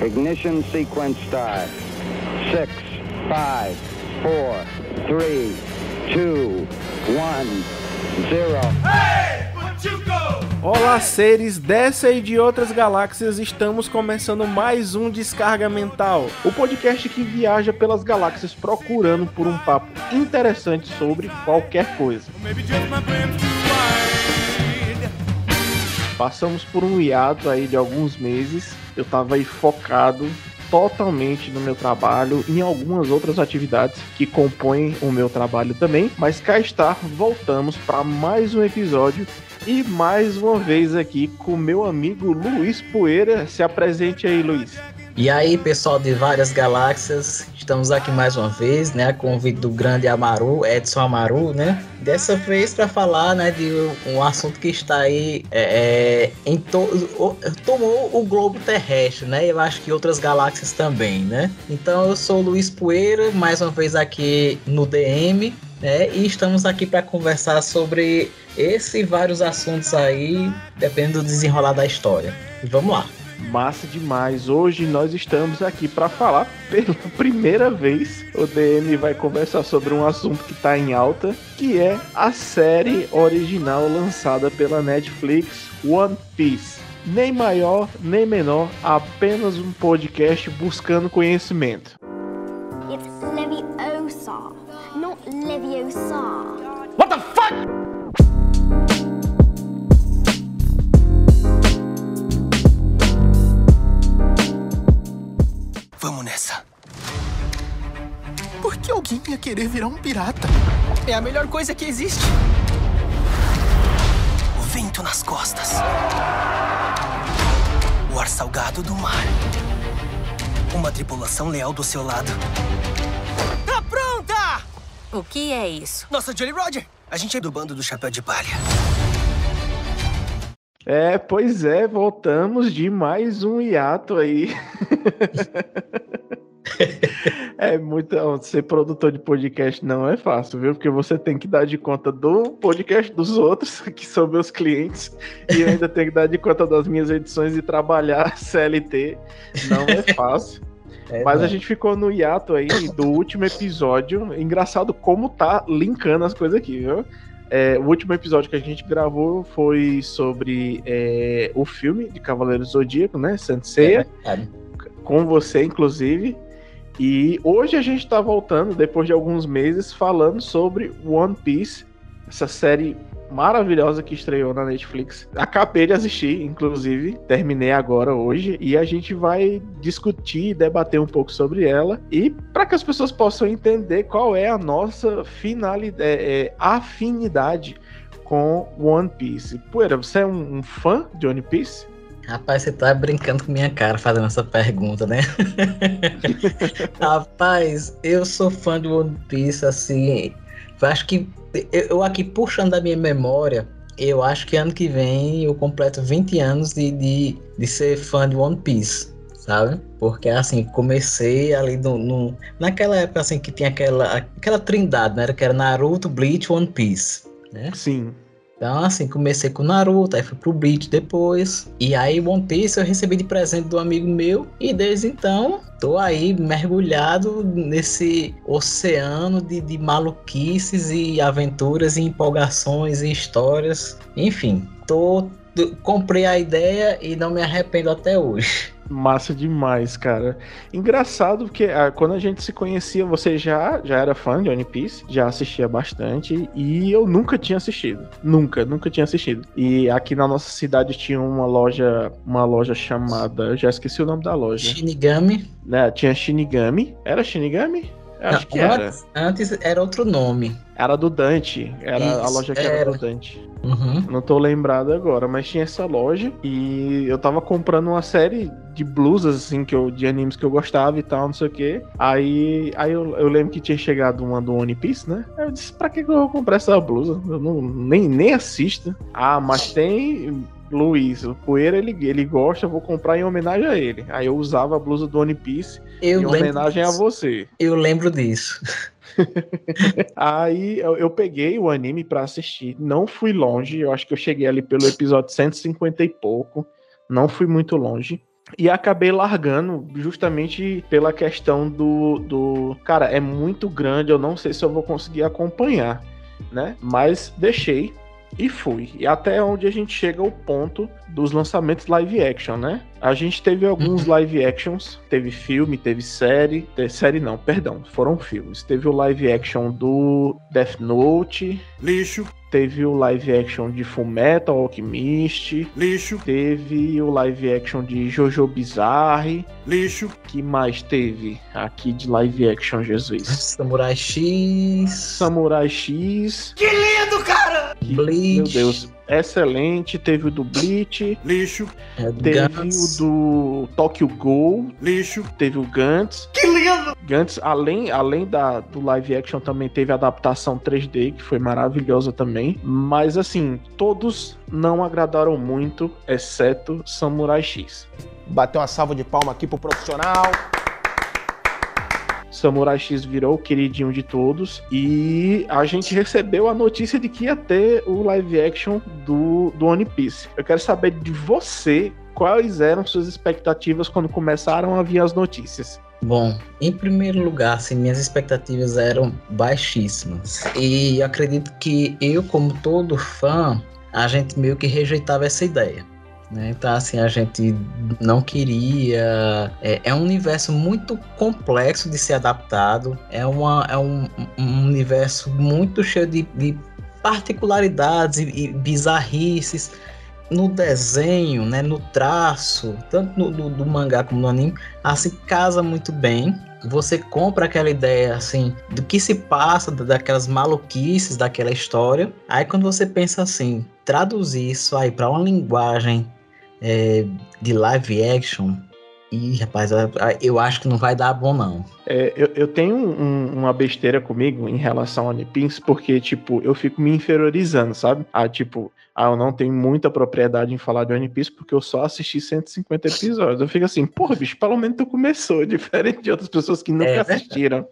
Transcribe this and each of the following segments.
Ignition sequence start. Six, five, four, three, two, one, zero. Olá, seres dessa e de outras galáxias, estamos começando mais um Descarga Mental, o podcast que viaja pelas galáxias procurando por um papo interessante sobre qualquer coisa. Passamos por um hiato aí de alguns meses, eu tava aí focado totalmente no meu trabalho e em algumas outras atividades que compõem o meu trabalho também, mas cá está, voltamos para mais um episódio e mais uma vez aqui com meu amigo Luiz Poeira. Se apresente aí, Luiz. E aí, pessoal de várias galáxias, estamos aqui mais uma vez, né, a convite do grande Amaru, Edson Amaru, né? Dessa vez para falar, né, de um assunto que está aí é, é em to tomou o globo terrestre, né? Eu acho que outras galáxias também, né? Então eu sou Luiz Poeira, mais uma vez aqui no DM, né? E estamos aqui para conversar sobre esse e vários assuntos aí, dependendo do desenrolar da história. Vamos lá. Massa demais. Hoje nós estamos aqui para falar pela primeira vez. O DM vai conversar sobre um assunto que está em alta, que é a série original lançada pela Netflix, One Piece. Nem maior, nem menor, apenas um podcast buscando conhecimento. Vamos nessa. Por que alguém ia querer virar um pirata? É a melhor coisa que existe. O vento nas costas. O ar salgado do mar. Uma tripulação leal do seu lado. Tá pronta! O que é isso? Nossa Jolly Roger. A gente é do bando do Chapéu de Palha. É, pois é, voltamos de mais um hiato aí. é muito. Ser produtor de podcast não é fácil, viu? Porque você tem que dar de conta do podcast dos outros, que são meus clientes, e ainda tenho que dar de conta das minhas edições e trabalhar CLT. Não é fácil. É, Mas a gente ficou no hiato aí do último episódio. Engraçado como tá linkando as coisas aqui, viu? É, o último episódio que a gente gravou foi sobre é, o filme de Cavaleiro Zodíaco, né? Sanseia. É, com você, inclusive. E hoje a gente tá voltando, depois de alguns meses, falando sobre One Piece, essa série maravilhosa que estreou na Netflix. Acabei de assistir, inclusive, terminei agora hoje e a gente vai discutir e debater um pouco sobre ela e para que as pessoas possam entender qual é a nossa finalidade, é, é, afinidade com One Piece. Poeira, você é um, um fã de One Piece? Rapaz, você tá brincando com minha cara fazendo essa pergunta, né? Rapaz, eu sou fã de One Piece, assim. Acho que eu aqui puxando da minha memória, eu acho que ano que vem eu completo 20 anos de, de, de ser fã de One Piece, sabe? Porque assim, comecei ali no, no, naquela época assim que tinha aquela, aquela trindade, né? Que era Naruto, Bleach, One Piece. Né? Sim. Então, assim, comecei com Naruto, aí fui pro Bleach depois. E aí, One Piece eu recebi de presente do amigo meu. E desde então, tô aí mergulhado nesse oceano de, de maluquices e aventuras e empolgações e histórias. Enfim, tô comprei a ideia e não me arrependo até hoje. Massa demais, cara. Engraçado porque ah, quando a gente se conhecia, você já, já era fã de One Piece, já assistia bastante e eu nunca tinha assistido. Nunca, nunca tinha assistido. E aqui na nossa cidade tinha uma loja, uma loja chamada, já esqueci o nome da loja. Shinigami. Né, tinha Shinigami. Era Shinigami? Acho que era. Antes era outro nome. Era do Dante. Era Isso, a loja que era, era do Dante. Uhum. Não tô lembrado agora, mas tinha essa loja e eu tava comprando uma série de blusas, assim, que eu, de animes que eu gostava e tal, não sei o que. Aí, aí eu, eu, lembro que tinha chegado uma do One Piece, né? Aí eu disse, pra que eu vou comprar essa blusa? Eu não, nem, nem assisto. Ah, mas tem Luiz, o Poeira ele, ele gosta, eu vou comprar em homenagem a ele. Aí eu usava a blusa do One Piece eu em homenagem disso. a você. Eu lembro disso. Aí eu, eu, peguei o anime para assistir, não fui longe, eu acho que eu cheguei ali pelo episódio 150 e pouco, não fui muito longe. E acabei largando justamente pela questão do, do. Cara, é muito grande, eu não sei se eu vou conseguir acompanhar, né? Mas deixei e fui. E até onde a gente chega ao ponto dos lançamentos live action, né? A gente teve alguns uhum. live actions, teve filme, teve série, teve série não, perdão, foram filmes. Teve o live action do Death Note, lixo. Teve o live action de Fullmetal Alchemist. Lixo. Teve o live action de Jojo Bizarre. Lixo. que mais teve aqui de live action, Jesus? Samurai X. Samurai X. Que lindo, cara! Bleach. Meu Deus excelente. Teve o do Bleach. Lixo. É, teve Gantz. o do Tokyo Ghoul. Lixo. Teve o Gantz. Que lindo! Gantz, além, além da, do live action, também teve a adaptação 3D, que foi maravilhosa também. Mas, assim, todos não agradaram muito, exceto Samurai X. Bateu uma salva de palma aqui pro profissional. Samurai X virou o queridinho de todos. E a gente recebeu a notícia de que ia ter o live action do, do One Piece. Eu quero saber de você quais eram suas expectativas quando começaram a vir as notícias. Bom, em primeiro lugar, assim, minhas expectativas eram baixíssimas. E acredito que eu, como todo fã, a gente meio que rejeitava essa ideia. Né? Então, assim, a gente não queria. É, é, um universo muito complexo de ser adaptado, é, uma, é um, um universo muito cheio de, de particularidades e, e, bizarrices no desenho, né, no traço, tanto no, no, do mangá como no anime, assim casa muito bem. Você compra aquela ideia assim do que se passa, daquelas maluquices daquela história. Aí quando você pensa assim, traduzir isso aí para uma linguagem é, de live action. E, rapaz, eu acho que não vai dar bom, não. É, eu, eu tenho um, uma besteira comigo em relação ao One Piece, porque, tipo, eu fico me inferiorizando, sabe? Ah, tipo, ah, eu não tenho muita propriedade em falar de One Piece porque eu só assisti 150 episódios. Eu fico assim, porra, bicho, pelo menos tu começou, diferente de outras pessoas que nunca é assistiram.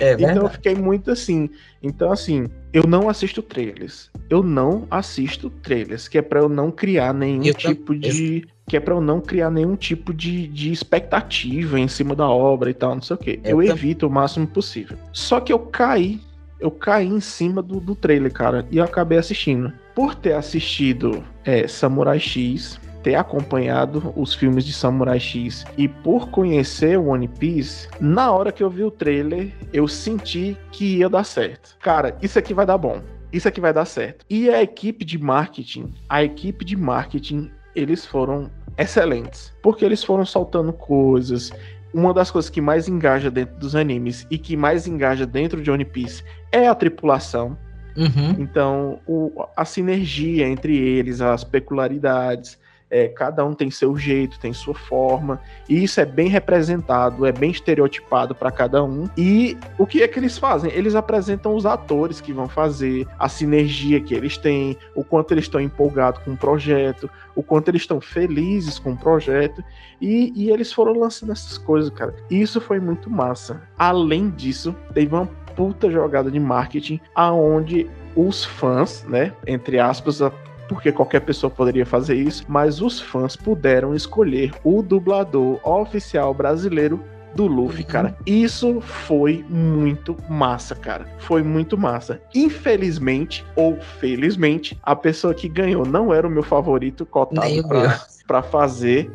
É então eu fiquei muito assim. Então, assim, eu não assisto trailers. Eu não assisto trailers, que é para eu não criar nenhum eu tipo de que é para eu não criar nenhum tipo de, de expectativa em cima da obra e tal, não sei o que. Eu, eu evito o máximo possível. Só que eu caí, eu caí em cima do, do trailer, cara, e eu acabei assistindo. Por ter assistido é, Samurai X, ter acompanhado os filmes de Samurai X e por conhecer o One Piece, na hora que eu vi o trailer, eu senti que ia dar certo. Cara, isso aqui vai dar bom. Isso aqui vai dar certo. E a equipe de marketing, a equipe de marketing eles foram excelentes, porque eles foram soltando coisas. Uma das coisas que mais engaja dentro dos animes e que mais engaja dentro de One Piece é a tripulação. Uhum. Então, o, a sinergia entre eles, as peculiaridades, é, cada um tem seu jeito, tem sua forma, e isso é bem representado, é bem estereotipado para cada um. E o que é que eles fazem? Eles apresentam os atores que vão fazer, a sinergia que eles têm, o quanto eles estão empolgados com o projeto, o quanto eles estão felizes com o projeto, e, e eles foram lançando essas coisas, cara. E isso foi muito massa. Além disso, teve uma puta jogada de marketing aonde os fãs, né, entre aspas, porque qualquer pessoa poderia fazer isso, mas os fãs puderam escolher o dublador oficial brasileiro do Luffy, uhum. cara. Isso foi muito massa, cara. Foi muito massa. Infelizmente ou felizmente, a pessoa que ganhou não era o meu favorito cotado pra, pra fazer,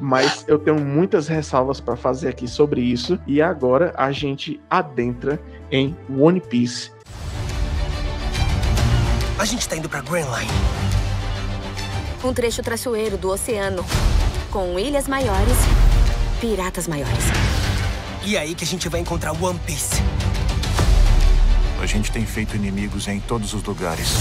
mas eu tenho muitas ressalvas para fazer aqui sobre isso. E agora a gente adentra em One Piece. A gente tá indo pra Grand Line um trecho traiçoeiro do oceano, com ilhas maiores, piratas maiores. E é aí que a gente vai encontrar One Piece. A gente tem feito inimigos em todos os lugares.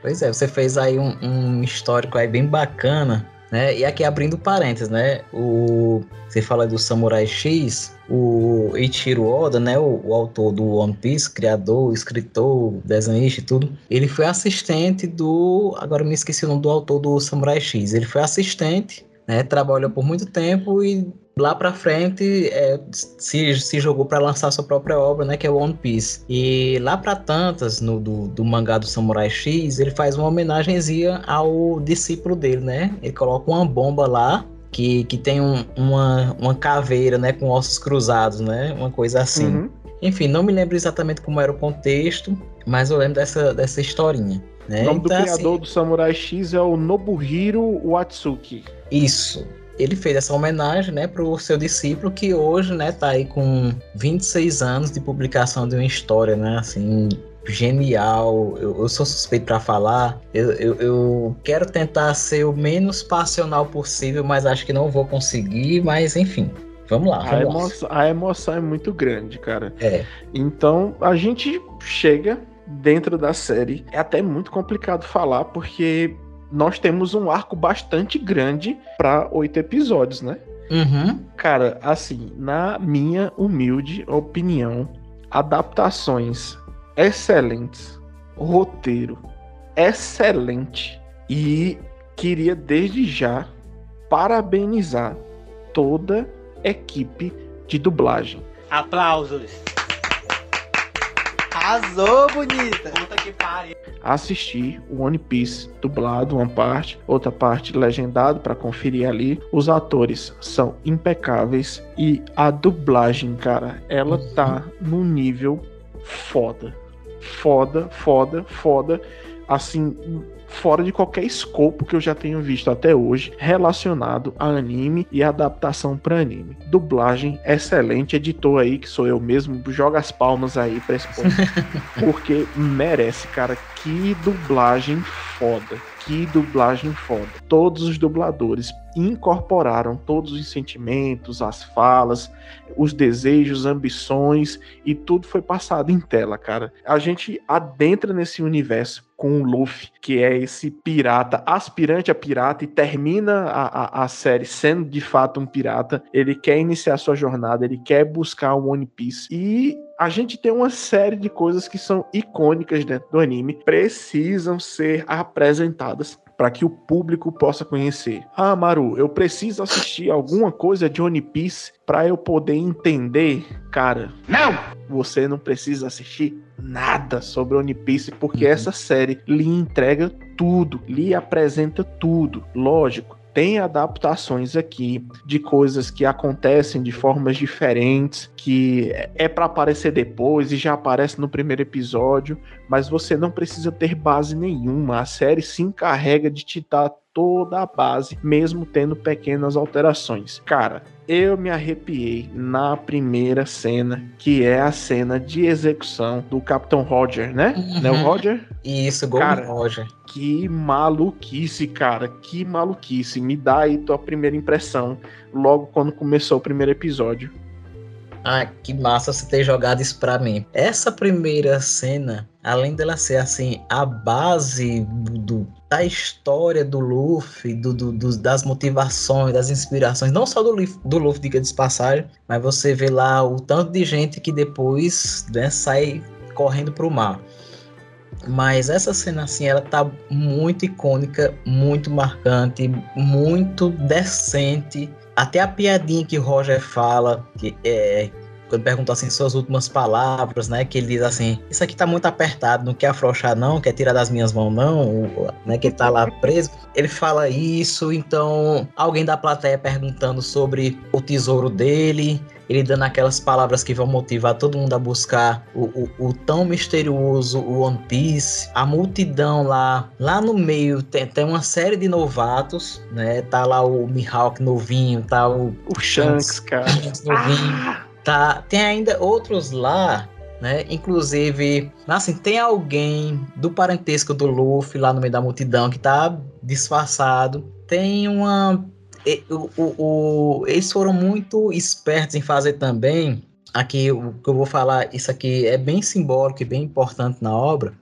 Pois é, você fez aí um, um histórico aí bem bacana né? E aqui abrindo parênteses, né? O, você fala do Samurai X, o Ichiro Oda, né? O, o, autor do One Piece, criador, escritor, desenhista e tudo, ele foi assistente do. Agora me esqueci o nome do autor do Samurai X. Ele foi assistente, né? Trabalhou por muito tempo e lá pra frente é, se, se jogou para lançar sua própria obra, né, que é One Piece. E lá para tantas, no do, do mangá do Samurai X, ele faz uma homenagenzinha ao discípulo dele, né? Ele coloca uma bomba lá que, que tem um, uma, uma caveira, né, com ossos cruzados, né? Uma coisa assim. Uhum. Enfim, não me lembro exatamente como era o contexto, mas eu lembro dessa, dessa historinha. Né? O nome então, do criador assim, do Samurai X é o Nobuhiro Watsuki. Isso. Ele fez essa homenagem, né, pro seu discípulo que hoje, né, tá aí com 26 anos de publicação de uma história, né, assim, genial. Eu, eu sou suspeito para falar. Eu, eu, eu, quero tentar ser o menos passional possível, mas acho que não vou conseguir. Mas enfim, vamos lá. Vamos a, emoção, a emoção é muito grande, cara. É. Então a gente chega dentro da série. É até muito complicado falar porque nós temos um arco bastante grande para oito episódios, né? Uhum. Cara, assim, na minha humilde opinião, adaptações excelentes, roteiro excelente e queria desde já parabenizar toda a equipe de dublagem. Aplausos. Arrasou, bonita. Puta que pariu. Assisti o One Piece dublado, uma parte, outra parte legendado para conferir ali. Os atores são impecáveis e a dublagem, cara, ela tá num nível foda foda, foda, foda, assim, fora de qualquer escopo que eu já tenho visto até hoje relacionado a anime e adaptação para anime. Dublagem excelente, editor aí que sou eu mesmo, joga as palmas aí para esse ponto, porque merece, cara, que dublagem foda. Que dublagem foda. Todos os dubladores incorporaram todos os sentimentos, as falas, os desejos, ambições e tudo foi passado em tela, cara. A gente adentra nesse universo com o Luffy, que é esse pirata, aspirante a pirata, e termina a, a, a, série sendo de fato um pirata. Ele quer iniciar sua jornada, ele quer buscar o One Piece. E a gente tem uma série de coisas que são icônicas dentro do anime, precisam ser apresentadas para que o público possa conhecer. Ah, Maru, eu preciso assistir alguma coisa de One Piece para eu poder entender. Cara, não! Você não precisa assistir nada sobre One Piece porque uhum. essa série lhe entrega tudo, lhe apresenta tudo. Lógico, tem adaptações aqui de coisas que acontecem de formas diferentes, que é para aparecer depois e já aparece no primeiro episódio, mas você não precisa ter base nenhuma. A série se encarrega de te dar toda a base, mesmo tendo pequenas alterações. Cara, eu me arrepiei na primeira cena, que é a cena de execução do Capitão Roger, né? Uhum. Né, o Roger? Isso, cara, Roger. Que maluquice, cara. Que maluquice. Me dá aí tua primeira impressão, logo quando começou o primeiro episódio. Ah, que massa você ter jogado isso pra mim. Essa primeira cena, além dela ser assim, a base do, da história do Luffy, do, do, do, das motivações, das inspirações, não só do, do Luffy, diga de passagem, mas você vê lá o tanto de gente que depois né, sai correndo pro mar. Mas essa cena assim, ela tá muito icônica, muito marcante, muito decente até a piadinha que Roger fala, que é quando perguntou assim suas últimas palavras, né, que ele diz assim, isso aqui tá muito apertado, não quer afrouxar não, quer tirar das minhas mãos não, né, que ele tá lá preso. Ele fala isso, então alguém da plateia perguntando sobre o tesouro dele, ele dando aquelas palavras que vão motivar todo mundo a buscar o, o, o tão misterioso o One Piece, a multidão lá, lá no meio tem, tem uma série de novatos, né? Tá lá o Mihawk novinho, tá o, o Shanks, cara. Shanks novinho. Ah! Tá, tem ainda outros lá né? Inclusive, assim, tem alguém do parentesco do Luffy lá no meio da multidão que tá disfarçado. Tem uma o, o, o, eles foram muito espertos em fazer também. Aqui, o que eu vou falar, isso aqui é bem simbólico e bem importante na obra.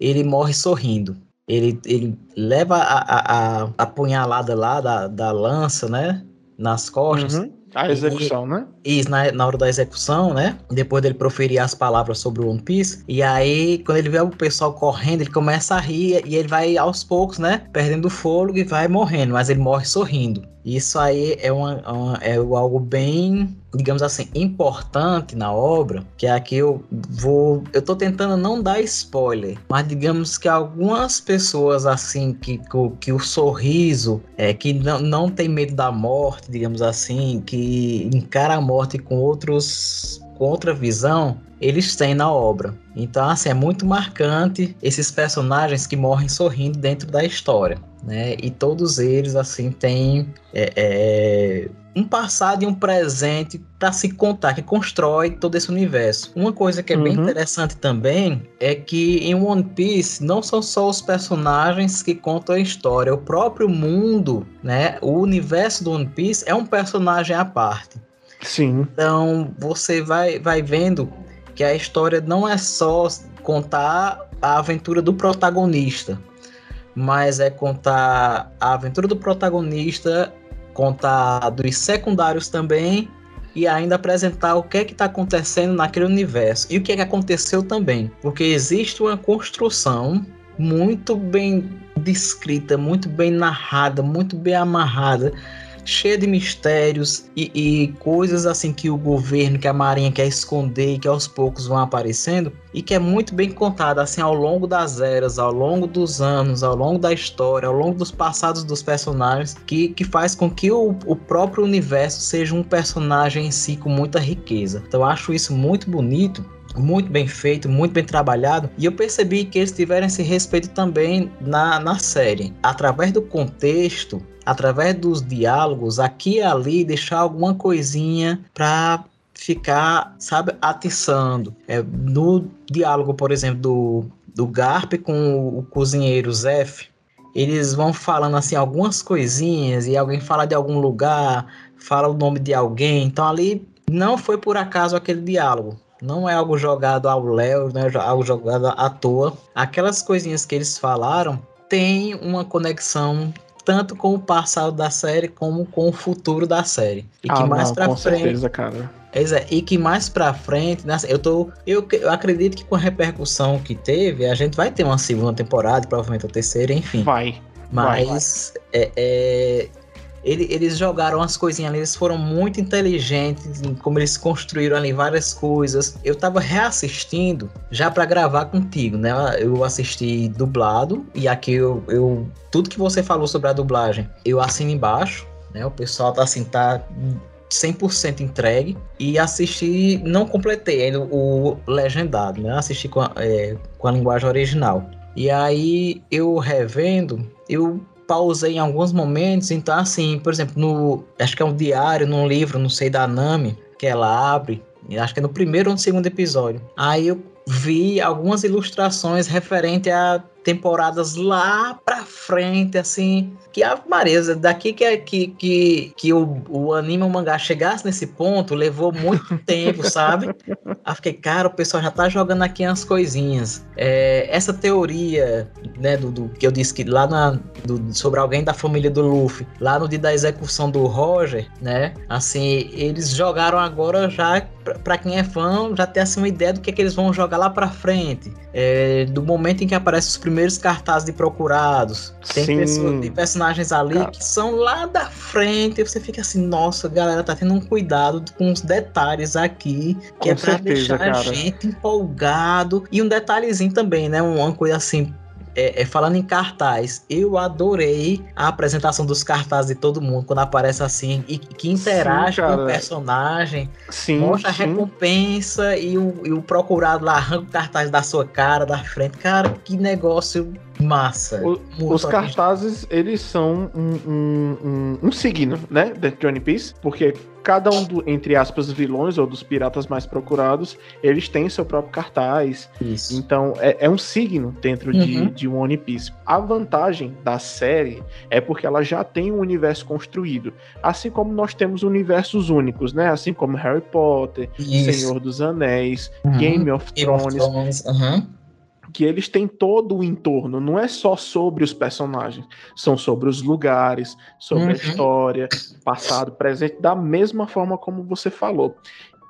Ele morre sorrindo. Ele, ele leva a, a, a, a punhalada lá da, da lança, né? Nas costas. Uhum. A execução, e, né? Isso, na, na hora da execução, né? Depois dele proferir as palavras sobre o One Piece. E aí, quando ele vê o pessoal correndo, ele começa a rir e ele vai aos poucos, né? Perdendo o fôlego e vai morrendo, mas ele morre sorrindo. Isso aí é, uma, uma, é algo bem, digamos assim, importante na obra, que aqui eu vou, eu tô tentando não dar spoiler, mas digamos que algumas pessoas assim que, que, que o sorriso, é que não, não tem medo da morte, digamos assim, que encara a morte com outros com outra visão, eles têm na obra. Então, assim, é muito marcante esses personagens que morrem sorrindo dentro da história, né? E todos eles, assim, têm é, é, um passado e um presente para se contar, que constrói todo esse universo. Uma coisa que é uhum. bem interessante também é que em One Piece não são só os personagens que contam a história, o próprio mundo, né? O universo do One Piece é um personagem à parte. Sim. Então você vai, vai vendo que a história não é só contar a aventura do protagonista, mas é contar a aventura do protagonista, contar dos secundários também e ainda apresentar o que é que está acontecendo naquele universo e o que é que aconteceu também, porque existe uma construção muito bem descrita, muito bem narrada, muito bem amarrada cheia de mistérios e, e, coisas assim que o governo, que a marinha quer esconder e que aos poucos vão aparecendo e que é muito bem contada assim ao longo das eras, ao longo dos anos, ao longo da história, ao longo dos passados dos personagens, que, que faz com que o, o próprio universo seja um personagem em si com muita riqueza. Então acho isso muito bonito muito bem feito, muito bem trabalhado. E eu percebi que eles tiveram esse respeito também na, na série. Através do contexto, através dos diálogos, aqui e ali, deixar alguma coisinha para ficar, sabe, atiçando. É, no diálogo, por exemplo, do, do Garp com o, cozinheiro Zef, eles vão falando assim algumas coisinhas e alguém fala de algum lugar, fala o nome de alguém. Então ali não foi por acaso aquele diálogo. Não é algo jogado ao léu, não é algo jogado à toa. Aquelas coisinhas que eles falaram tem uma conexão tanto com o passado da série como com o futuro da série. E ah, que mais não, pra com frente. certeza, cara. É, e que mais pra frente, né, eu tô. Eu, eu acredito que com a repercussão que teve, a gente vai ter uma segunda temporada, provavelmente a terceira, enfim. Vai. Mas vai. É, é, ele, eles jogaram as coisinhas ali, eles foram muito inteligentes como eles construíram ali várias coisas. Eu tava reassistindo já para gravar contigo, né? Eu assisti dublado e aqui eu, eu tudo que você falou sobre a dublagem, eu assino embaixo, né? O pessoal tá assim, tá 100% entregue e assisti, não completei ainda o legendado, né? Assisti com a, é, com a linguagem original. E aí eu revendo, eu pausei em alguns momentos, então assim, por exemplo, no acho que é um diário, num livro, não sei da Nami, que ela abre, acho que é no primeiro ou no segundo episódio. Aí eu vi algumas ilustrações referente a temporadas lá pra frente, assim. Que a Maria, daqui que, que, que, que o, o anime, o mangá chegasse nesse ponto, levou muito tempo, sabe? Aí fiquei, cara, o pessoal já tá jogando aqui umas coisinhas. É, essa teoria, né, do, do, que eu disse que lá na, do, sobre alguém da família do Luffy, lá no dia da execução do Roger, né? Assim, eles jogaram agora já, pra, quem é fã, já ter assim uma ideia do que, é que eles vão jogar lá pra frente. É, do momento em que aparecem os primeiros cartazes de procurados. Tem, pessoas, tem personagens ali Cara. que são lá da frente. E você fica assim, nossa, galera, tá tendo um cuidado com os detalhes aqui. Que com é pra certeza, deixar cara. a gente empolgado. E um detalhezinho também, né? Uma coisa assim é, é, falando em cartaz, eu adorei a apresentação dos cartazes de todo mundo quando aparece assim e que interage sim, com o personagem, sim, mostra sim. a recompensa e o, e o procurado lá arranca o cartaz da sua cara, da frente. Cara, que negócio massa. O, os cartazes, eles são um, um, um, um signo, né, de One Piece, porque cada um, do, entre aspas, vilões ou dos piratas mais procurados, eles têm seu próprio cartaz. Isso. Então, é, é um signo dentro uhum. de, de One Piece. A vantagem da série é porque ela já tem um universo construído. Assim como nós temos universos únicos, né? Assim como Harry Potter, Isso. Senhor dos Anéis, uhum. Game of Thrones. Game of Thrones. Uhum que eles têm todo o entorno, não é só sobre os personagens, são sobre os lugares, sobre Uhum. a história, passado, presente, da mesma forma como você falou.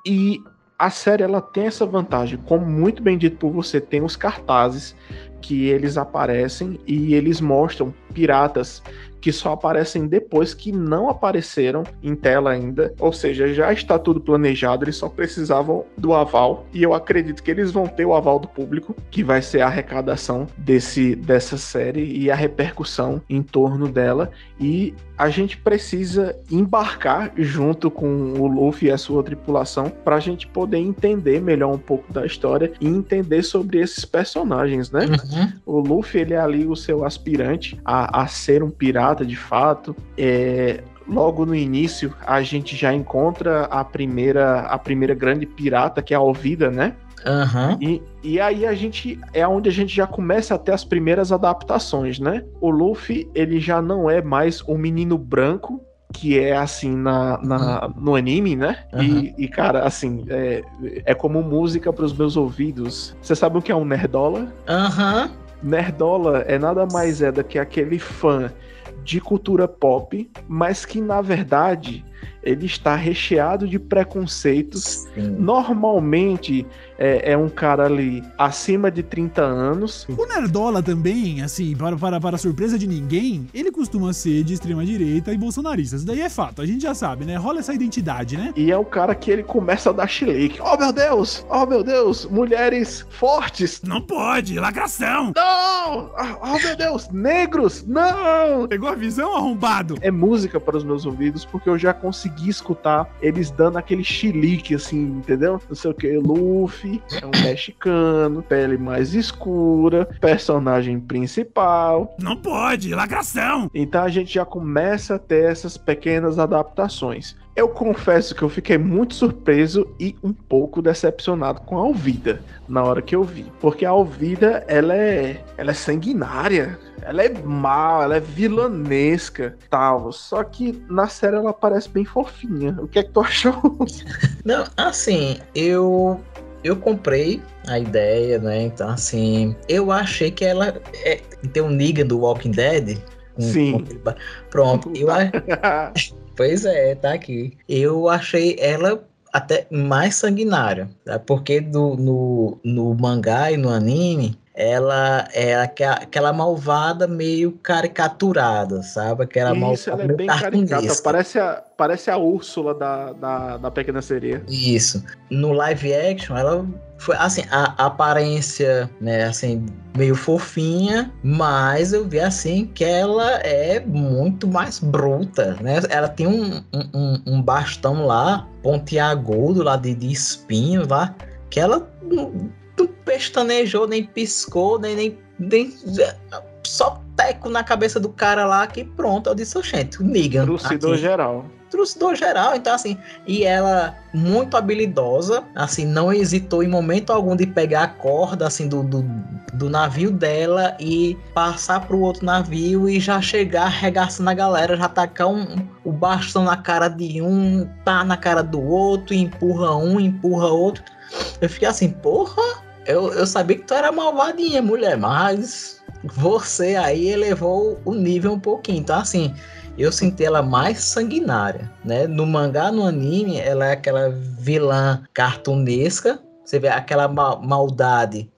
E a série ela tem essa vantagem, como muito bem dito por você, tem os cartazes que eles aparecem e eles mostram piratas que só aparecem depois que não apareceram em tela ainda, ou seja, já está tudo planejado, eles só precisavam do aval e eu acredito que eles vão ter o aval do público, que vai ser a arrecadação desse dessa série e a repercussão em torno dela e a gente precisa embarcar junto com o Luffy e a sua tripulação para a gente poder entender melhor um pouco da história e entender sobre esses personagens, né? Uhum. O Luffy, ele é ali o seu aspirante a, a ser um pirata de fato. É, logo no início, a gente já encontra a primeira, a primeira grande pirata, que é a Alvida, né? Aham. E, e aí a gente é onde a gente já começa a ter as primeiras adaptações, né? O Luffy, ele já não é mais um menino branco, que é assim na, na- no anime, né? E, e, cara, assim, é, é como música para os meus ouvidos. Você sabe o que é um nerdola? Aham. Nerdola é nada mais é do que aquele fã de cultura pop, mas que na verdade ele está recheado de preconceitos. Sim. Normalmente é, é um cara ali acima de 30 anos. O Nerdola também, assim, para, para, para surpresa de ninguém, ele costuma ser de extrema direita e bolsonarista. Isso daí é fato, a gente já sabe, né? Rola essa identidade, né? E é o cara que ele começa a dar chilique. Oh meu Deus! Oh meu Deus! Mulheres fortes! Não pode, lacração! Não! Ah, Oh meu Deus! Negros! Não! Pegou a visão, arrombado? é música para os meus ouvidos, porque eu já consegui escutar eles dando aquele chilique, assim, entendeu? Não sei o que, Luffy é um mexicano, pele mais escura, personagem principal. Não pode, lacração! Então a gente já começa a ter essas pequenas adaptações. Eu confesso que eu fiquei muito surpreso e um pouco decepcionado com a Alvida na hora que eu vi, porque a Alvida ela é, ela é sanguinária, ela é má, ela é vilanesca, tal. Só que na série ela parece bem fofinha. O que é que tu achou? Não, assim, eu eu comprei a ideia, né? Então, assim, eu achei que ela é, tem um Negan do Walking Dead. Sim. pronto, eu Pois é, tá aqui. Eu achei ela até mais sanguinária, tá? porque do, no, no mangá e no anime, ela é aque- aquela malvada meio caricaturada, sabe? Aquela Isso, malvada ela é bem caricata. Parece a, parece a Úrsula da, da, da Pequena Sereia. Isso. No live action, ela foi assim, a, aparência, né, assim, meio fofinha, mas eu vi assim que ela é muito mais bruta, né? Ela tem um, um- um, um bastão lá, pontiagudo lá de, de espinho lá, que ela não, não pestanejou, nem piscou, nem, nem, nem só teco na cabeça do cara lá que pronto, eu disse, gente, o Negan. Trucidou aqui." geral. Trucidou geral, então assim, e ela muito habilidosa, assim, não hesitou em momento algum de pegar a corda, assim, do, do, do navio dela e passar pro outro navio e já chegar arregaçando a galera, já tacar um, o bastão na cara de um, tá na cara do outro, empurra um, empurra outro. Eu fiquei assim, porra, eu, eu sabia que tu era malvadinha, mulher, mas você aí elevou o nível um pouquinho, então assim, eu senti ela mais sanguinária, né? No mangá, no anime, ela é aquela vilã cartunesca. Você vê aquela ma- maldade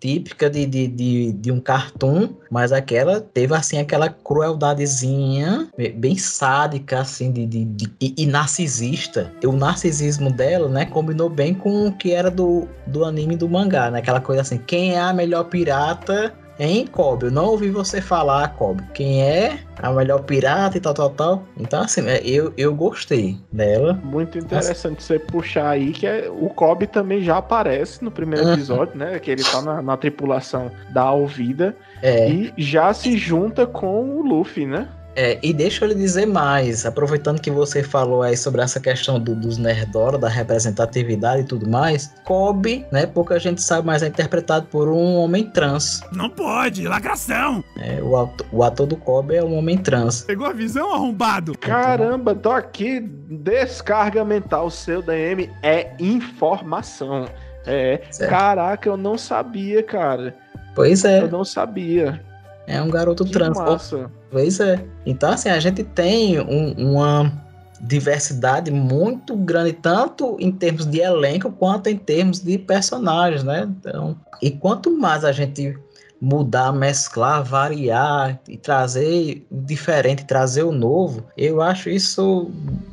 típica de, de, de, de um cartoon, mas aquela teve assim aquela crueldadezinha be- bem sádica assim de, de, de- e, e narcisista. E o narcisismo dela, né, combinou bem com o que era do, do anime do mangá, né? Aquela coisa assim, quem é a melhor pirata Hein, Kobe? Eu não ouvi você falar, Kobe. Quem é a melhor pirata e tal, tal, tal. Então, assim, é, eu, eu gostei dela. Muito interessante você puxar aí que é- o Kobe também já aparece no primeiro Uhum. episódio, né? Que ele tá na, na tripulação da Alvida É, e já se junta com o Luffy, né? É, e deixa eu lhe dizer mais, aproveitando que você falou aí sobre essa questão do- dos Nerdora, da representatividade e tudo mais, Kobe, né, pouca gente sabe, mas é interpretado por um homem trans. Não pode, lacração! É, o, ato- o ator do Kobe é um homem trans. Pegou a visão, arrombado? Caramba, tô aqui. Descarga mental seu DM é informação. É. Certo. Caraca, eu não sabia, cara. Pois é. Eu não sabia. É um garoto Que trans. massa. Pois é. Então, assim, a gente tem um- uma diversidade muito grande, tanto em termos de elenco quanto em termos de personagens, né? Então, e quanto mais a gente mudar, mesclar, variar e trazer o diferente, trazer o novo, eu acho isso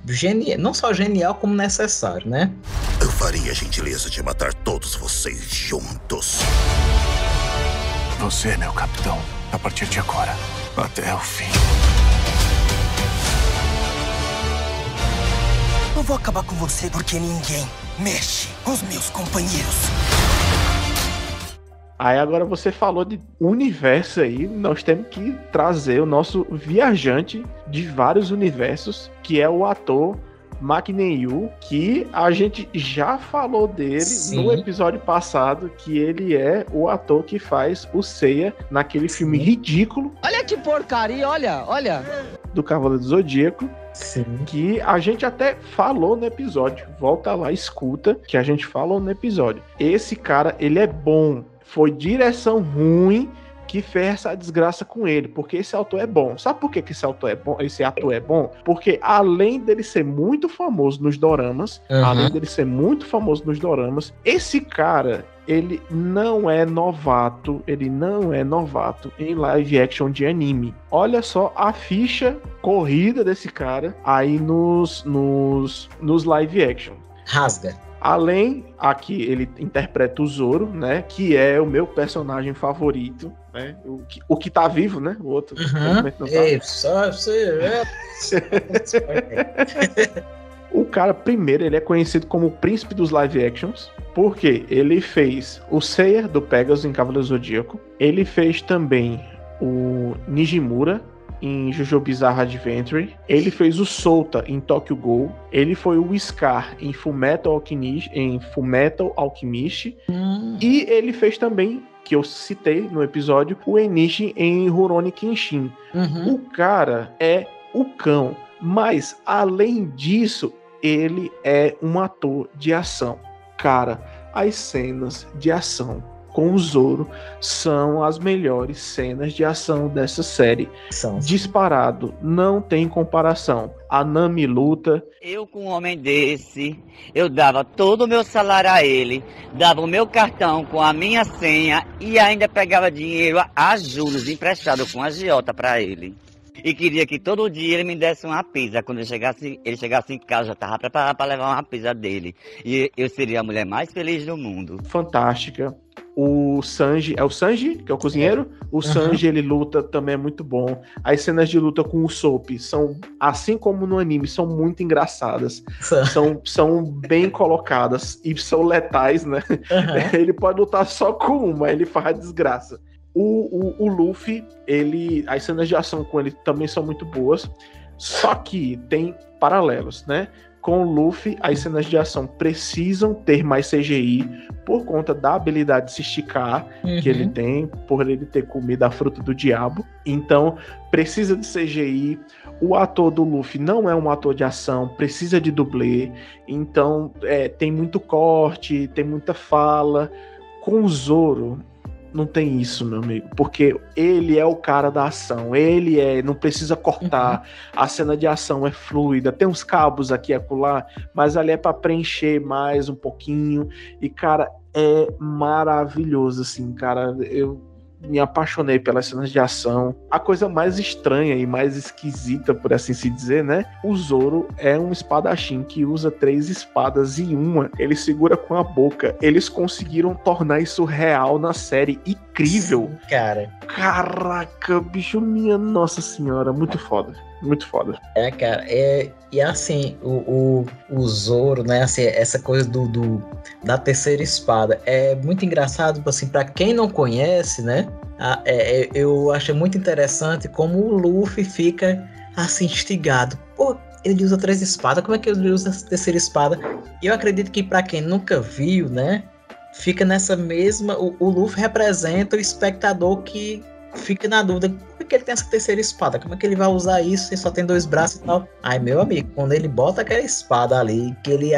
genial, não só genial como necessário, né? Eu faria a gentileza de matar todos vocês juntos. Você, meu capitão, a partir de agora, até o fim. Eu vou acabar com você porque ninguém mexe com os meus companheiros. Aí agora você falou de universo aí, nós temos que trazer o nosso viajante de vários universos, que é o ator Magneyu, que a gente já falou dele Sim. no episódio passado, que ele é o ator que faz o Seiya naquele filme ridículo Olha que porcaria, olha, olha. do Cavaleiro do Zodíaco, Sim. que a gente até falou no episódio. Volta lá, escuta, que a gente falou no episódio. Esse cara, ele é bom. Foi direção ruim que fez essa desgraça com ele, porque esse autor é bom. Sabe por que, que esse autor é bom? Esse ator é bom? Porque além dele ser muito famoso nos doramas, Uhum. além dele ser muito famoso nos doramas, esse cara, ele não é novato, ele não é novato em live action de anime. Olha só a ficha corrida desse cara aí nos, nos, nos live action. Rasga. Além, aqui ele interpreta o Zoro, né? Que é o meu personagem favorito, né? O que, o que tá vivo, né? O outro. Uhum. não tá. Ei, só você. O cara, primeiro, ele é conhecido como o príncipe dos live actions, porque ele fez o Seiya do Pegasus em Cavaleiro Zodíaco, ele fez também o Nijimura em Jojo Bizarre Adventure, ele fez o Solta em Tokyo Ghoul, ele foi o Scar em Fullmetal Alchemist, em Fullmetal Alchemist, Hum, e ele fez também, que eu citei no episódio, o Enishi em Rurouni Kenshin. uhum. O cara é o cão, mas além disso, ele é um ator de ação. Cara, as cenas de ação com o Zoro são as melhores cenas de ação dessa série. São. Disparado, não tem comparação. A Nami luta, Eu com um homem desse, eu dava todo o meu salário a ele, dava o meu cartão com a minha senha e ainda pegava dinheiro a juros emprestado com a Giota pra ele. E queria que todo dia ele me desse uma pizza. Quando ele chegasse, ele chegasse em casa, eu já tava preparado para levar uma pizza dele. E eu seria a mulher mais feliz do mundo. fantástica. O Sanji, é o Sanji, que é o cozinheiro? O Sanji, ele luta também é muito bom. As cenas de luta com o Soap são, assim como no anime, são muito engraçadas. São, são bem colocadas e são letais, né? Uhum. Ele pode lutar só com uma, ele faz a desgraça. O, o, o Luffy, ele. As cenas de ação com ele também são muito boas. Só que tem paralelos, né? Com o Luffy, as cenas de ação precisam ter mais CGI por conta da habilidade de se esticar Uhum. que ele tem, por ele ter comido a fruta do diabo. Então, precisa de CGI. O ator do Luffy não é um ator de ação, precisa de dublê. Então, é, tem muito corte, tem muita fala. Com o Zoro, não tem isso, meu amigo, porque ele é o cara da ação, ele é, não precisa cortar, a cena de ação é fluida, tem uns cabos aqui e acolá, mas ali é para preencher mais um pouquinho, e cara, é maravilhoso, assim, cara, eu me apaixonei pelas cenas de ação. A coisa mais estranha e mais esquisita, por assim se dizer, né? O Zoro é um espadachim que usa três espadas em uma. Ele segura com a boca. Eles conseguiram tornar isso real na série. Incrível. Cara, Caraca, bicho, minha nossa senhora. Muito foda. Muito foda. é, cara, é, e assim, o, o, o Zoro, né, assim, essa coisa do, do- da terceira espada, é muito engraçado, assim, pra quem não conhece, né, a- é- é- eu achei muito interessante como o Luffy fica, assim, instigado, pô, ele usa três espadas, como é que ele usa a terceira espada? E eu acredito que pra quem nunca viu, né, fica nessa mesma, o, o Luffy representa o espectador que fica na dúvida, que ele tem essa terceira espada? Como é que ele vai usar isso se só tem dois braços e tal? Aí, meu amigo, quando ele bota aquela espada ali, que ele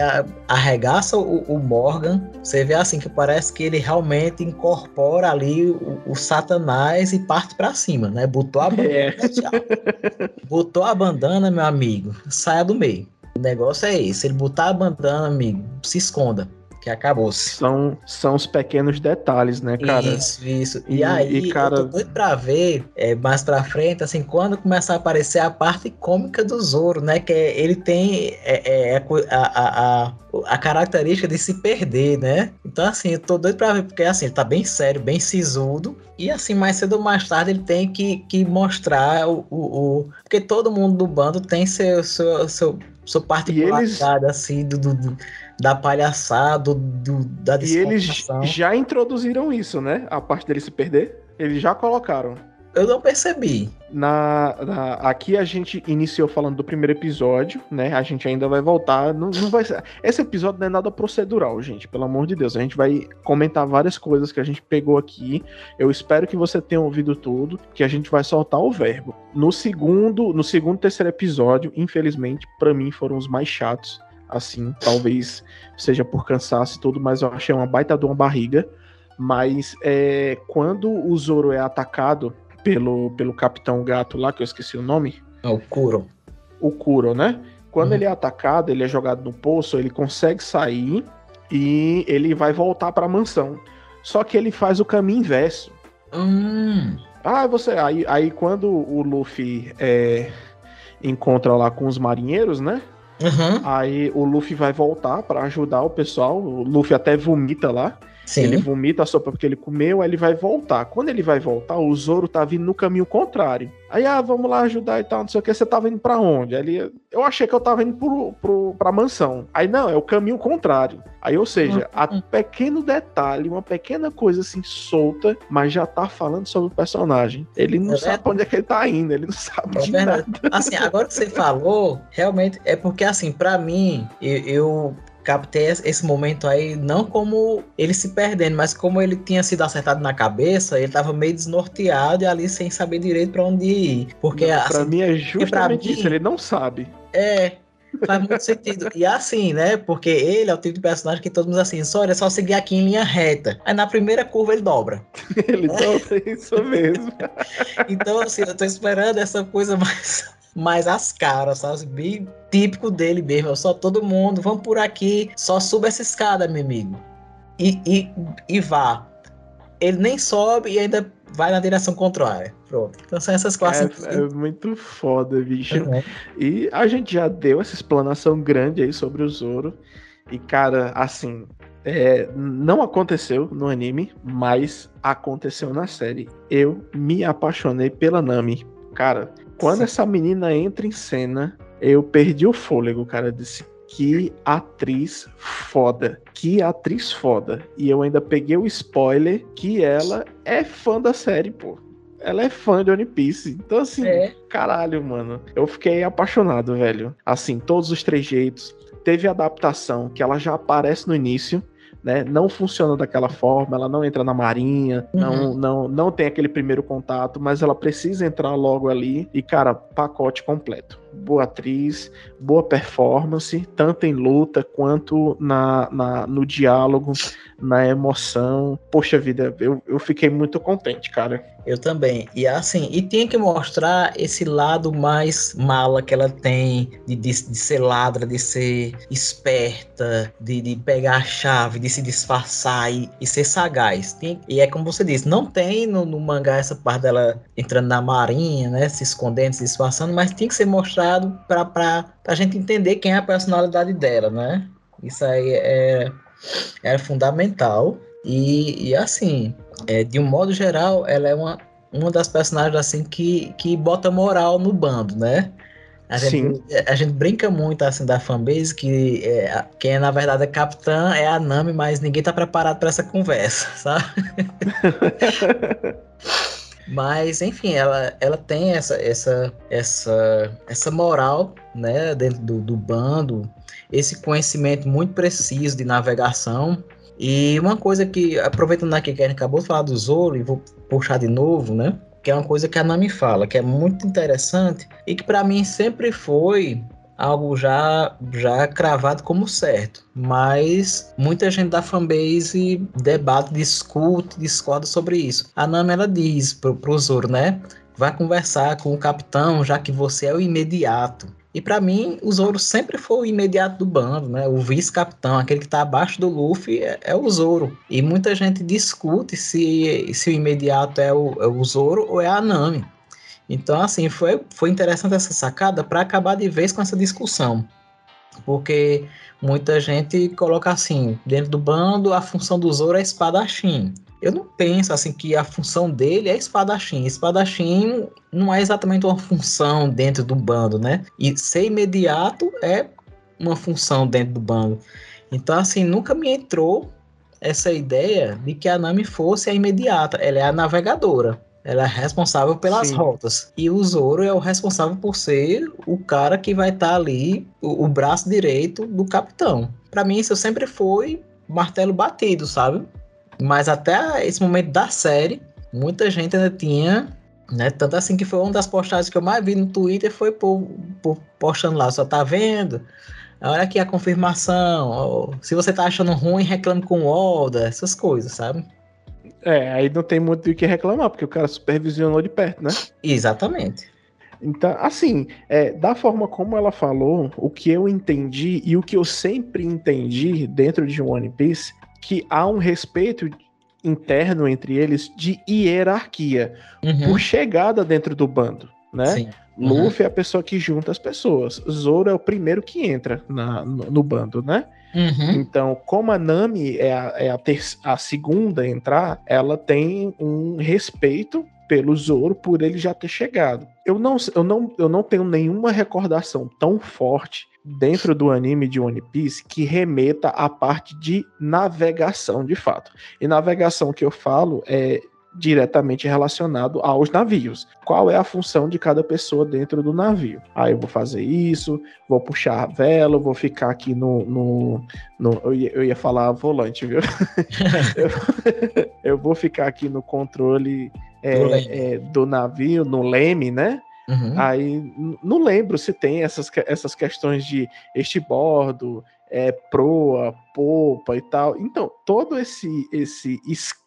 arregaça o, o Morgan, você vê assim que parece que ele realmente incorpora ali o, o Satanás e parte para cima, né? Botou a bandana, é. botou a bandana, meu amigo, saia do meio. O negócio é esse, ele botar a bandana, amigo, se esconda que acabou-se. São, são os pequenos detalhes, né, cara? Isso, isso. E, e aí, e, cara... eu tô doido pra ver é, mais pra frente, assim, quando começar a aparecer a parte cômica do Zoro, né? Que é, ele tem é, é, a, a, a, a, característica de se perder, né? Então, assim, eu tô doido pra ver, porque assim, ele tá bem sério, bem sisudo. E assim, mais cedo ou mais tarde, ele tem que, que mostrar o, o, o. Porque todo mundo do bando tem seu, seu, seu, sua particularidade, eles... assim, do, do, do da palhaçada, do, da E eles já introduziram isso, né? A parte dele se perder. Eles já colocaram. Eu não percebi. Na, na, aqui a gente iniciou falando do primeiro episódio, né? A gente ainda vai voltar. Não, não vai ser, esse episódio não é nada procedural, gente. Pelo amor de Deus. A gente vai comentar várias coisas que a gente pegou aqui. Eu espero que você tenha ouvido tudo, que a gente vai soltar o verbo. No segundo, no segundo terceiro episódio, infelizmente, para mim foram os mais chatos assim, talvez seja por cansaço e tudo, mas eu achei uma baita de uma barriga. Mas é, quando o Zoro é atacado pelo, pelo Capitão Gato lá, que eu esqueci o nome. É o Kuro. O Kuro, né? Quando uhum. ele é atacado, ele é jogado no poço, ele consegue sair e ele vai voltar para a mansão. Só que ele faz o caminho inverso. Hum. Ah, você. Aí, aí quando o Luffy é, encontra lá com os marinheiros, né? Uhum. Aí o Luffy vai voltar para ajudar o pessoal. O Luffy até vomita lá. Sim. Ele vomita a sopa porque ele comeu, aí ele vai voltar. Quando ele vai voltar, o Zoro tá vindo no caminho contrário. Aí, ah, vamos lá ajudar e tal, não sei o que. Você tava indo pra onde? Aí ele, eu achei que eu tava indo pro, pro, pra mansão. Aí, não, é o caminho contrário. Aí, ou seja, a uhum. pequeno detalhe, uma pequena coisa assim solta, mas já tá falando sobre o personagem. Ele não é sabe pra onde é que ele tá indo, ele não sabe é de verdade. nada. Assim, agora que você falou, realmente é porque, assim, para mim, eu, eu captei esse momento aí não como ele se perdendo, mas como ele tinha sido acertado na cabeça, ele tava meio desnorteado e ali sem saber direito para onde ir. Porque não, assim, pra mim é justamente mim, isso, ele não sabe. É, faz muito sentido. E assim, né? Porque ele é o tipo de personagem que todo mundo assim, só é só seguir aqui em linha reta. Aí na primeira curva ele dobra. ele dobra, isso mesmo. então, assim, eu tô esperando essa coisa mais mais as caras, sabe? Bem típico dele mesmo. Só todo mundo, vamos por aqui, só suba essa escada, meu amigo. E, e, e vá. Ele nem sobe e ainda vai na direção contrária. Pronto. Então são essas classes. É, é muito foda, bicho. Uhum. E a gente já deu essa explanação grande aí sobre o Zoro. E, cara, assim, é, não aconteceu no anime, mas aconteceu na série. Eu me apaixonei pela Nami. Cara, quando Sim. essa menina entra em cena, eu perdi o fôlego, cara. Disse, que atriz foda. Que atriz foda. E eu ainda peguei o spoiler que ela é fã da série, pô. Ela é fã de One Piece. Então, assim, é. caralho, mano. Eu fiquei apaixonado, velho. Assim, todos os trejeitos. Teve adaptação que ela já aparece no início né? Não funciona daquela forma, ela não entra na marinha, uhum. não, não, não tem aquele primeiro contato, mas ela precisa entrar logo ali e, cara, pacote completo. Boa atriz, boa performance, tanto em luta quanto na, na no diálogo, na emoção. Poxa vida, eu, eu fiquei muito contente, cara. Eu também. E assim, e tinha que mostrar esse lado mais mala que ela tem de, de, de ser ladra, de ser esperta, de, de pegar a chave, de se disfarçar e, e ser sagaz. Tem, e é como você disse, não tem no, no, mangá essa parte dela entrando na marinha, né? Se escondendo, se disfarçando, mas tem que ser mostrado pra, pra, pra gente entender quem é a personalidade dela, né? Isso aí é era fundamental. E, e assim, é, de um modo geral, ela é uma, uma das personagens assim que, que bota moral no bando, né? A gente, a gente brinca muito assim da fanbase que é, quem é, na verdade é capitã é a Nami, mas ninguém tá preparado para essa conversa, sabe? mas enfim, ela, ela tem essa essa essa essa moral, né, dentro do, do bando esse conhecimento muito preciso de navegação. E uma coisa que, aproveitando aqui que a gente acabou de falar do Zoro, e vou puxar de novo, né? que é uma coisa que a Nami fala, que é muito interessante e que para mim sempre foi algo já já cravado como certo, mas muita gente da fanbase debate, discute, discorda sobre isso. A Nami ela diz pro, pro Zoro, né? Vai conversar com o capitão, já que você é o imediato. E para mim, o Zoro sempre foi o imediato do bando, né? O vice-capitão, aquele que tá abaixo do Luffy, é, é, o Zoro. E muita gente discute se, se o imediato é o, é o Zoro ou é a Nami. Então, assim, foi, foi interessante essa sacada para acabar de vez com essa discussão. Porque muita gente coloca assim, dentro do bando, a função do Zoro é espadachim. Eu não penso assim que a função dele é espadachim. Espadachim não é exatamente uma função dentro do bando, né? E ser imediato é uma função dentro do bando. Então, assim, nunca me entrou essa ideia de que a Nami fosse a imediata. Ela é a navegadora. Ela é responsável pelas Sim. rotas. E o Zoro é o responsável por ser o cara que vai estar tá ali, o, o, braço direito do capitão. Para mim, isso sempre foi martelo batido, sabe? Mas até esse momento da série, muita gente ainda tinha. Né? Tanto assim que foi uma das postagens que eu mais vi no Twitter foi por, por postando lá, só tá vendo? Olha aqui a confirmação. se você tá achando ruim, reclame com o Oda, essas coisas, sabe? É, aí não tem muito o que reclamar, porque o cara supervisionou de perto, né? Exatamente. Então, assim, é, da forma como ela falou, o que eu entendi e o que eu sempre entendi dentro de One Piece, que há um respeito interno entre eles de hierarquia uhum. por chegada dentro do bando, né? Sim. Uhum. Luffy é a pessoa que junta as pessoas. Zoro é o primeiro que entra na, no, no bando, né? Uhum. Então, como a Nami é a, é a, ter, a segunda a entrar, ela tem um respeito pelo Zoro por ele já ter chegado. Eu não, eu não, eu não tenho nenhuma recordação tão forte dentro do anime de One Piece que remeta à parte de navegação de fato. E navegação que eu falo é diretamente relacionado aos navios. Qual é a função de cada pessoa dentro do navio? Aí ah, eu vou fazer isso, vou puxar a vela, vou ficar aqui no. no, no eu, ia, eu, ia, falar volante, viu? eu, eu, vou ficar aqui no controle é, é, do navio, no leme, né? Uhum. Aí não lembro se tem essas, essas questões de este bordo, é, proa, popa e tal. Então, todo esse, esse esquema,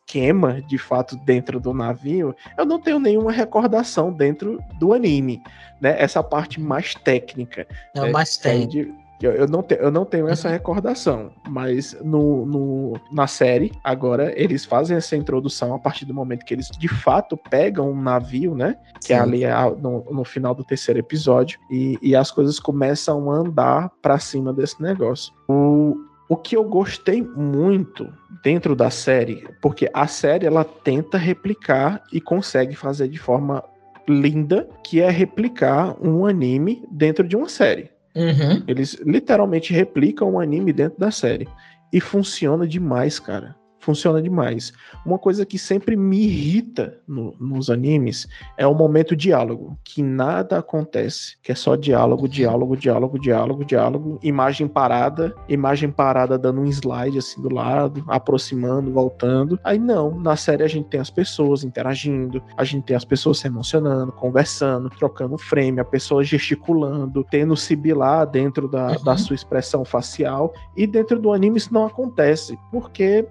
de fato, dentro do navio, eu não tenho nenhuma recordação dentro do anime, né? Essa parte mais técnica. É né? mais técnica. Eu, eu, não, te, eu não tenho essa uhum. recordação, mas no, no, na série, agora, eles fazem essa introdução a partir do momento que eles de fato pegam um navio, né? Que é ali no, no final do terceiro episódio, e, e as coisas começam a andar para cima desse negócio. O, o que eu gostei muito dentro da série, porque a série ela tenta replicar e consegue fazer de forma linda, que é replicar um anime dentro de uma série. Uhum. Eles literalmente replicam um anime dentro da série. E funciona demais, cara funciona demais. Uma coisa que sempre me irrita no, nos animes é o momento diálogo, que nada acontece, que é só diálogo, diálogo, diálogo, diálogo, diálogo, imagem parada, imagem parada dando um slide assim do lado, aproximando, voltando. Aí não, na série a gente tem as pessoas interagindo, a gente tem as pessoas se emocionando, conversando, trocando frame, a pessoa gesticulando, tendo sibilar dentro da, uhum. da sua expressão facial, e dentro do anime isso não acontece, porque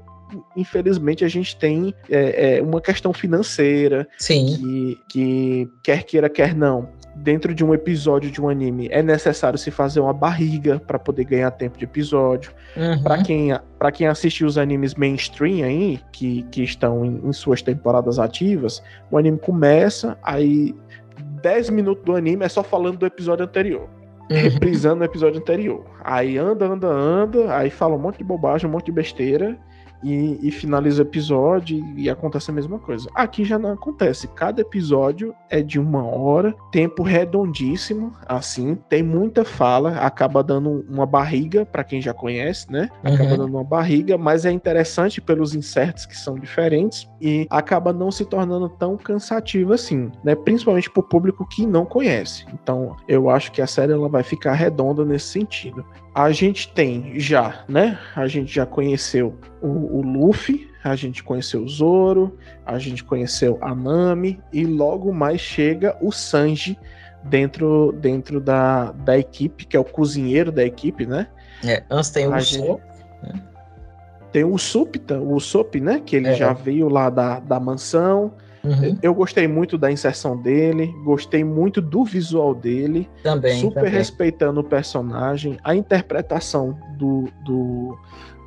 infelizmente, a gente tem é, é, uma questão financeira Sim. Que, que, quer queira, quer não, dentro de um episódio de um anime é necessário se fazer uma barriga para poder ganhar tempo de episódio. Uhum. Para quem, pra quem assistiu os animes mainstream aí, que, que estão em, em suas temporadas ativas, o anime começa, aí 10 minutos do anime é só falando do episódio anterior. Uhum. Reprisando o episódio anterior. Aí anda, anda, anda, aí fala um monte de bobagem, um monte de besteira e, e, finaliza o episódio e acontece a mesma coisa. Aqui já não acontece. Cada episódio é de uma hora, tempo redondíssimo, assim, tem muita fala, acaba dando uma barriga para quem já conhece, né? Acaba uhum. dando uma barriga, mas é interessante pelos insertos que são diferentes e acaba não se tornando tão cansativo assim, né? Principalmente para o público que não conhece. Então, eu acho que a série ela vai ficar redonda nesse sentido. A gente tem já, né? A gente já conheceu o, o Luffy, a gente conheceu o Zoro, a gente conheceu a Nami e logo mais chega o Sanji dentro, dentro da, da equipe, que é o cozinheiro da equipe, né? É, antes tem o Usopp. Tem o Usopp, o Usopp, né? Que ele é. já veio lá da, da mansão. Uhum. Eu gostei muito da inserção dele, gostei muito do visual dele. Também. Super também. respeitando o personagem. A interpretação do, do,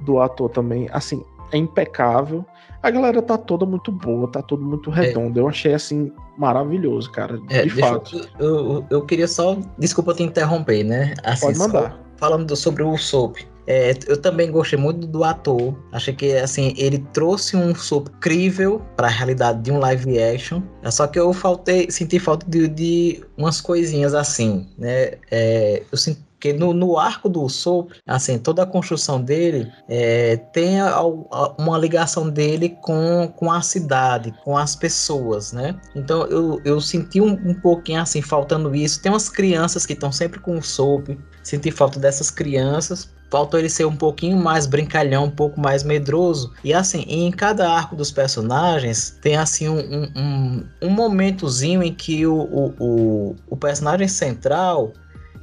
do ator também, assim, é impecável. A galera tá toda muito boa, tá tudo muito redondo. É. Eu achei assim maravilhoso, cara. É, de fato. Eu, eu, eu, queria só. Desculpa te interromper, né? Assim, Pode mandar. Falando sobre o Soap. É, eu também gostei muito do ator. Achei que assim ele trouxe um soap crível para a realidade de um live action. É só que eu faltei, senti falta de, de umas coisinhas assim, né? É, eu senti porque no, no arco do Soap, assim, toda a construção dele é, tem a, a, uma ligação dele com, com a cidade, com as pessoas, né? Então eu, eu senti um, um pouquinho assim, faltando isso. Tem umas crianças que estão sempre com o Soap, senti falta dessas crianças, faltou ele ser um pouquinho mais brincalhão, um pouco mais medroso. E assim, em cada arco dos personagens, tem assim um, um, um momentozinho em que o, o, o, o personagem central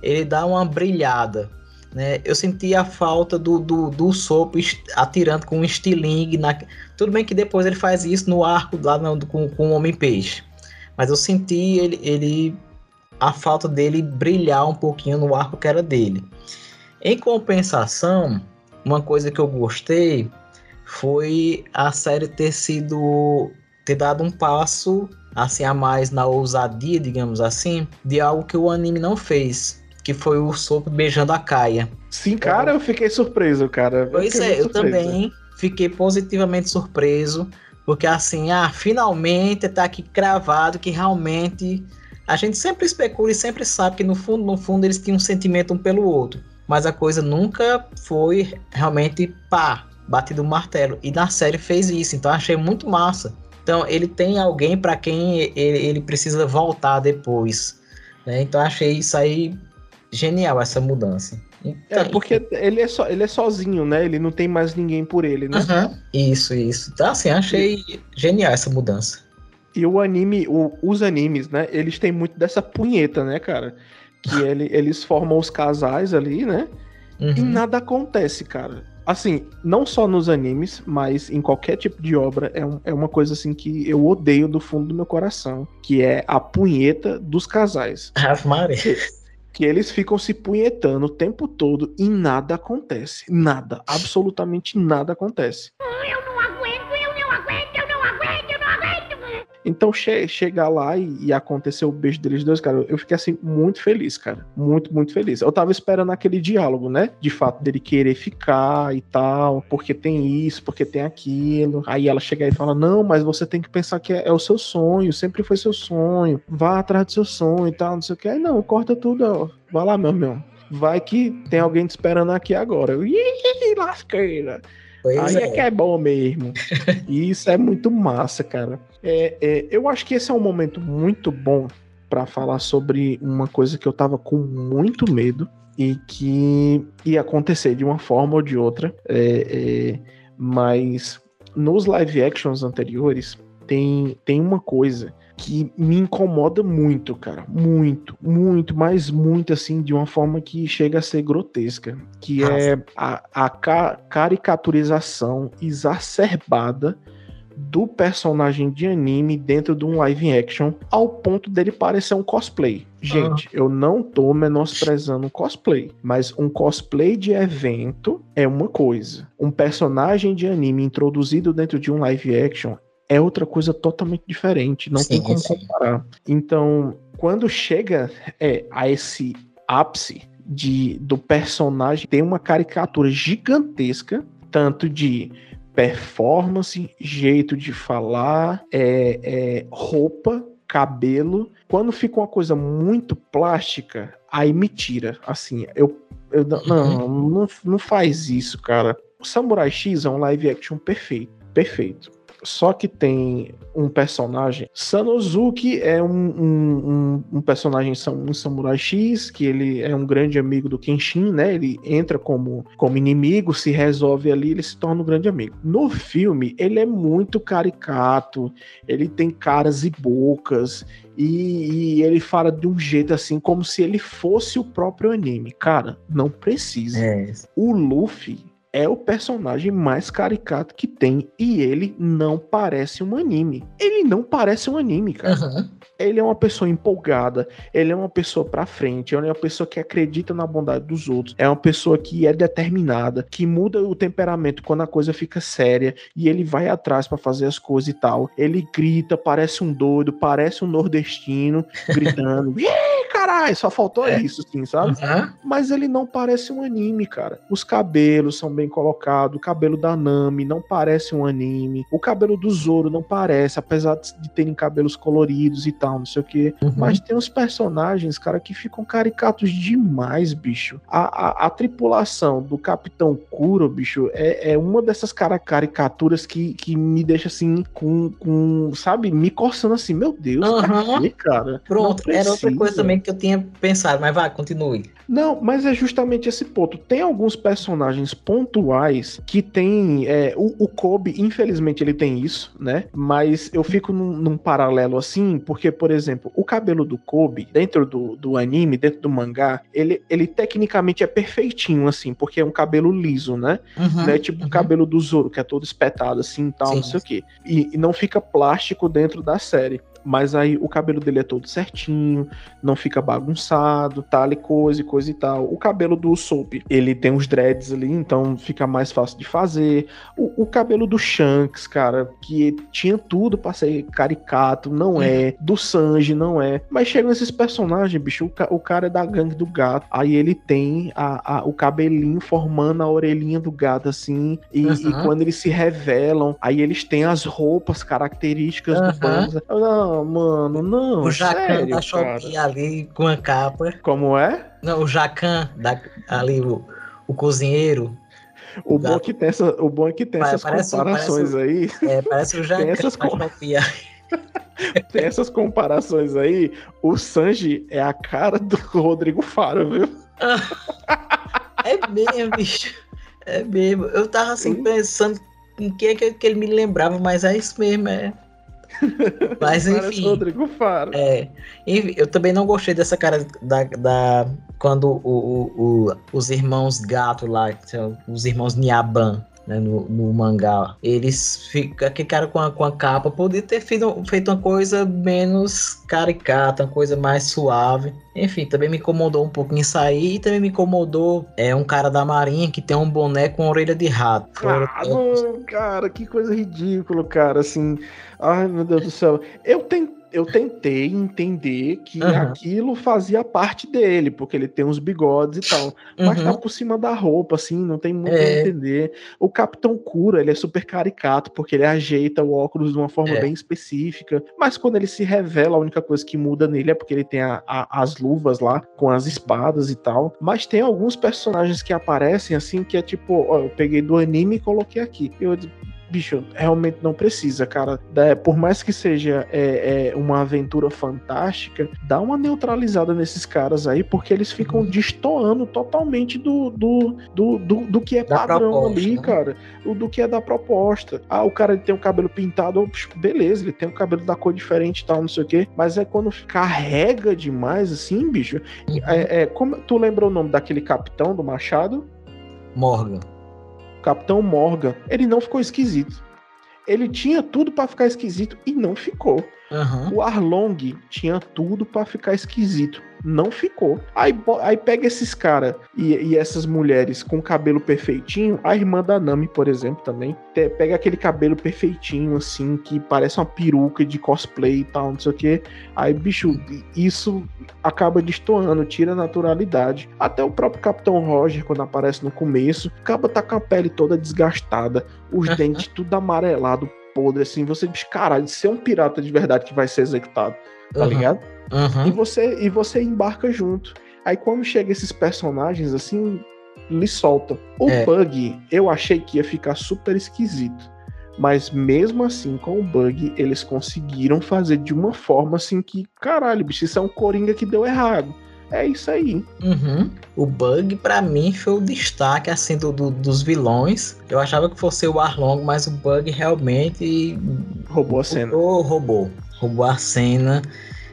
ele dá uma brilhada. Né? Eu senti a falta do, do, do Sopo atirando com um estilingue. Na... Tudo bem que depois ele faz isso no arco lá no, com, com o Homem-Peixe. Mas eu senti ele, ele a falta dele brilhar um pouquinho no arco que era dele. Em compensação, uma coisa que eu gostei foi a série ter sido ter dado um passo assim a mais na ousadia, digamos assim, de algo que o anime não fez que foi o Sop beijando a Kaia. Sim, cara, eu fiquei surpreso, cara. Pois eu é, eu também fiquei positivamente surpreso, porque assim, ah, finalmente tá aqui cravado que realmente a gente sempre especula e sempre sabe que no fundo, no fundo eles tinham um sentimento um pelo outro, mas a coisa nunca foi realmente pá, batido o martelo. E na série fez isso, então achei muito massa. Então ele tem alguém para quem ele, ele, precisa voltar depois. Né? Então achei isso aí genial essa mudança. Então, é, porque ele é, só, ele é sozinho, né? Ele não tem mais ninguém por ele, né? Uhum. Isso, isso. Então, assim, achei e... genial essa mudança. E o anime, o, os animes, né? Eles têm muito dessa punheta, né, cara? Que ele, eles formam os casais ali, né? Uhum. E nada acontece, cara. Assim, não só nos animes, mas em qualquer tipo de obra, é, um, é uma coisa assim que eu odeio do fundo do meu coração, que é a punheta dos casais. Ave Maria que eles ficam se punhetando o tempo todo e nada acontece. Nada, absolutamente nada acontece. Eu não Então che chegar lá e, e, acontecer o beijo deles dois, cara, eu fiquei assim muito feliz, cara. Muito, muito feliz. Eu tava esperando aquele diálogo, né? De fato, dele querer ficar e tal, porque tem isso, porque tem aquilo. Aí ela chega e fala: Não, mas você tem que pensar que é, é o seu sonho, sempre foi seu sonho. Vá atrás do seu sonho e tal, não sei o que. Aí não, corta tudo, ó. Vai lá, meu irmão. Vai que tem alguém te esperando aqui agora. Ih, lasqueira. Pois Aí é. é. que é bom mesmo. e isso é muito massa, cara. É, é, eu acho que esse é um momento muito bom para falar sobre uma coisa que eu tava com muito medo e que ia acontecer de uma forma ou de outra. É, é, mas nos live actions anteriores tem, tem uma coisa que me incomoda muito, cara. Muito, muito, mas muito, assim, de uma forma que chega a ser grotesca. Que Nossa. é a, a ca caricaturização exacerbada do personagem de anime dentro de um live action ao ponto dele parecer um cosplay. Gente, ah. eu não tô menosprezando um cosplay, mas um cosplay de evento é uma coisa. Um personagem de anime introduzido dentro de um live action é outra coisa totalmente diferente, não sim, tem como sim. comparar. Então, quando chega é, a esse ápice de, do personagem, tem uma caricatura gigantesca, tanto de performance, jeito de falar, é, é, roupa, cabelo. Quando fica uma coisa muito plástica, aí me tira. Assim, eu, eu não, não, não faz isso, cara. O Samurai X é um live action perfeito, perfeito Só que tem um personagem. Sanosuke é um, um, um, um personagem, um samurai X, que ele é um grande amigo do Kenshin, né? Ele entra como, como inimigo, se resolve ali, ele se torna um grande amigo. No filme, ele é muito caricato, ele tem caras e bocas, e, e, ele fala de um jeito assim, como se ele fosse o próprio anime. Cara, não precisa. É. O Luffy é o personagem mais caricato que tem e ele não parece um anime. Ele não parece um anime, cara. Uhum. Ele é uma pessoa empolgada, ele é uma pessoa pra frente, ele é uma pessoa que acredita na bondade dos outros, é uma pessoa que é determinada, que muda o temperamento quando a coisa fica séria e ele vai atrás para fazer as coisas e tal. Ele grita, parece um doido, parece um nordestino, gritando. caralho, só faltou é. isso, assim, sabe? Uhum. Mas ele não parece um anime, cara. Os cabelos são bem colocados, o cabelo da Nami não parece um anime, o cabelo do Zoro não parece, apesar de terem cabelos coloridos e tal, não sei o que. Uhum. Mas tem uns personagens, cara, que ficam caricatos demais, bicho. A, a, a tripulação do Capitão Kuro, bicho, é, é uma dessas cara, caricaturas que, que me deixa assim, com, com, sabe, me coçando assim, meu Deus, uhum. cara. Pronto, era outra coisa também que eu tinha pensado, mas vai, continue. Não, mas é justamente esse ponto. Tem alguns personagens pontuais que tem. É, o, o Kobe, infelizmente, ele tem isso, né? Mas eu fico num, num, paralelo assim, porque, por exemplo, o cabelo do Kobe, dentro do, do anime, dentro do mangá, ele, ele tecnicamente é perfeitinho, assim, porque é um cabelo liso, né? Uhum, né? Tipo uhum. o cabelo do Zoro, que é todo espetado assim tal, Sim. não sei o quê. E, e não fica plástico dentro da série mas aí o cabelo dele é todo certinho, não fica bagunçado, tal e coisa e coisa e tal. O cabelo do Soap, ele tem os dreads ali, então fica mais fácil de fazer. O, o cabelo do Shanks, cara, que tinha tudo para ser caricato, não é. Do Sanji, não é. Mas chegam esses personagens, bicho, o, o, cara é da gangue do gato, aí ele tem a, a, o cabelinho formando a orelhinha do gato, assim, e, uhum. e, quando eles se revelam, aí eles têm as roupas características uhum. do Banza. Não, não, mano, não. O Jacan da Shopee ali com a capa. Como é? Não, o Jacan da, ali, o, o cozinheiro. O, bom, que tem essa, o bom é que tem parece, essas comparações parece, aí. É, parece o Jacan essas, com... tem essas comparações aí. O Sanji é a cara do Rodrigo Faro, viu? é mesmo, bicho. É mesmo. Eu tava assim Sim. pensando em que é que ele me lembrava, mas é isso mesmo, é. Mas enfim. Rodrigo Faro. É, enfim, eu também não gostei dessa cara da. da quando o, o, o os irmãos gato lá, os irmãos Niaban, né, no, no, mangá. Eles aquele cara com a, com a capa, podia ter feito, feito uma coisa menos caricata, uma coisa mais suave. Enfim, também me incomodou um pouquinho aí. E também me incomodou é um cara da marinha que tem um boné com orelha de rato. Ah, cara, que coisa ridícula, cara. Assim, ai meu Deus do céu. Eu tentei eu tentei entender que uhum. aquilo fazia parte dele, porque ele tem uns bigodes e tal. Mas tá uhum. tá por cima da roupa, assim, não tem muito é. a entender. O Capitão Cura, ele é super caricato, porque ele ajeita o óculos de uma forma é. bem específica. Mas quando ele se revela, a única coisa que muda nele é porque ele tem a, a, as luvas lá, com as espadas e tal. Mas tem alguns personagens que aparecem, assim, que é tipo, ó, eu peguei do anime e coloquei aqui. Eu bicho, realmente não precisa, cara. Por mais que seja é, é, uma aventura fantástica, dá uma neutralizada nesses caras aí, porque eles ficam uhum. destoando totalmente do, do, do, do, do que é da padrão proposta, ali, né? cara. O do que é da proposta. Ah, o cara tem o cabelo pintado, beleza, ele tem o cabelo da cor diferente e tal, não sei o quê. Mas é quando carrega demais, assim, bicho. Uhum. É, é, como tu lembra o nome daquele capitão do Machado? Morgan. Capitão Morgan, ele não ficou esquisito. Ele tinha tudo para ficar esquisito e não ficou. Uhum. O Arlong tinha tudo para ficar esquisito não ficou. Aí, aí pega esses caras e, e, essas mulheres com cabelo perfeitinho, a irmã da Nami, por exemplo, também, te, pega aquele cabelo perfeitinho, assim, que parece uma peruca de cosplay e tal, não sei o que. Aí, bicho, isso acaba destoando, tira a naturalidade. Até o próprio Capitão Roger, quando aparece no começo, acaba tá com a pele toda desgastada, os dentes tudo amarelado, podre, assim. Você diz, caralho, se é um pirata de verdade que vai ser executado, tá uhum. ligado? Uhum. E, você, e você embarca junto. Aí quando chega esses personagens assim, lhe soltam. O é. Bug, eu achei que ia ficar super esquisito. Mas mesmo assim, com o bug, eles conseguiram fazer de uma forma assim que, caralho, bicho, isso é um Coringa que deu errado. É isso aí. Uhum. O Bug, para mim, foi o destaque assim do, do, dos vilões. Eu achava que fosse o Arlong, mas o Bug realmente roubou a cena. Roubou, roubou, roubou a cena.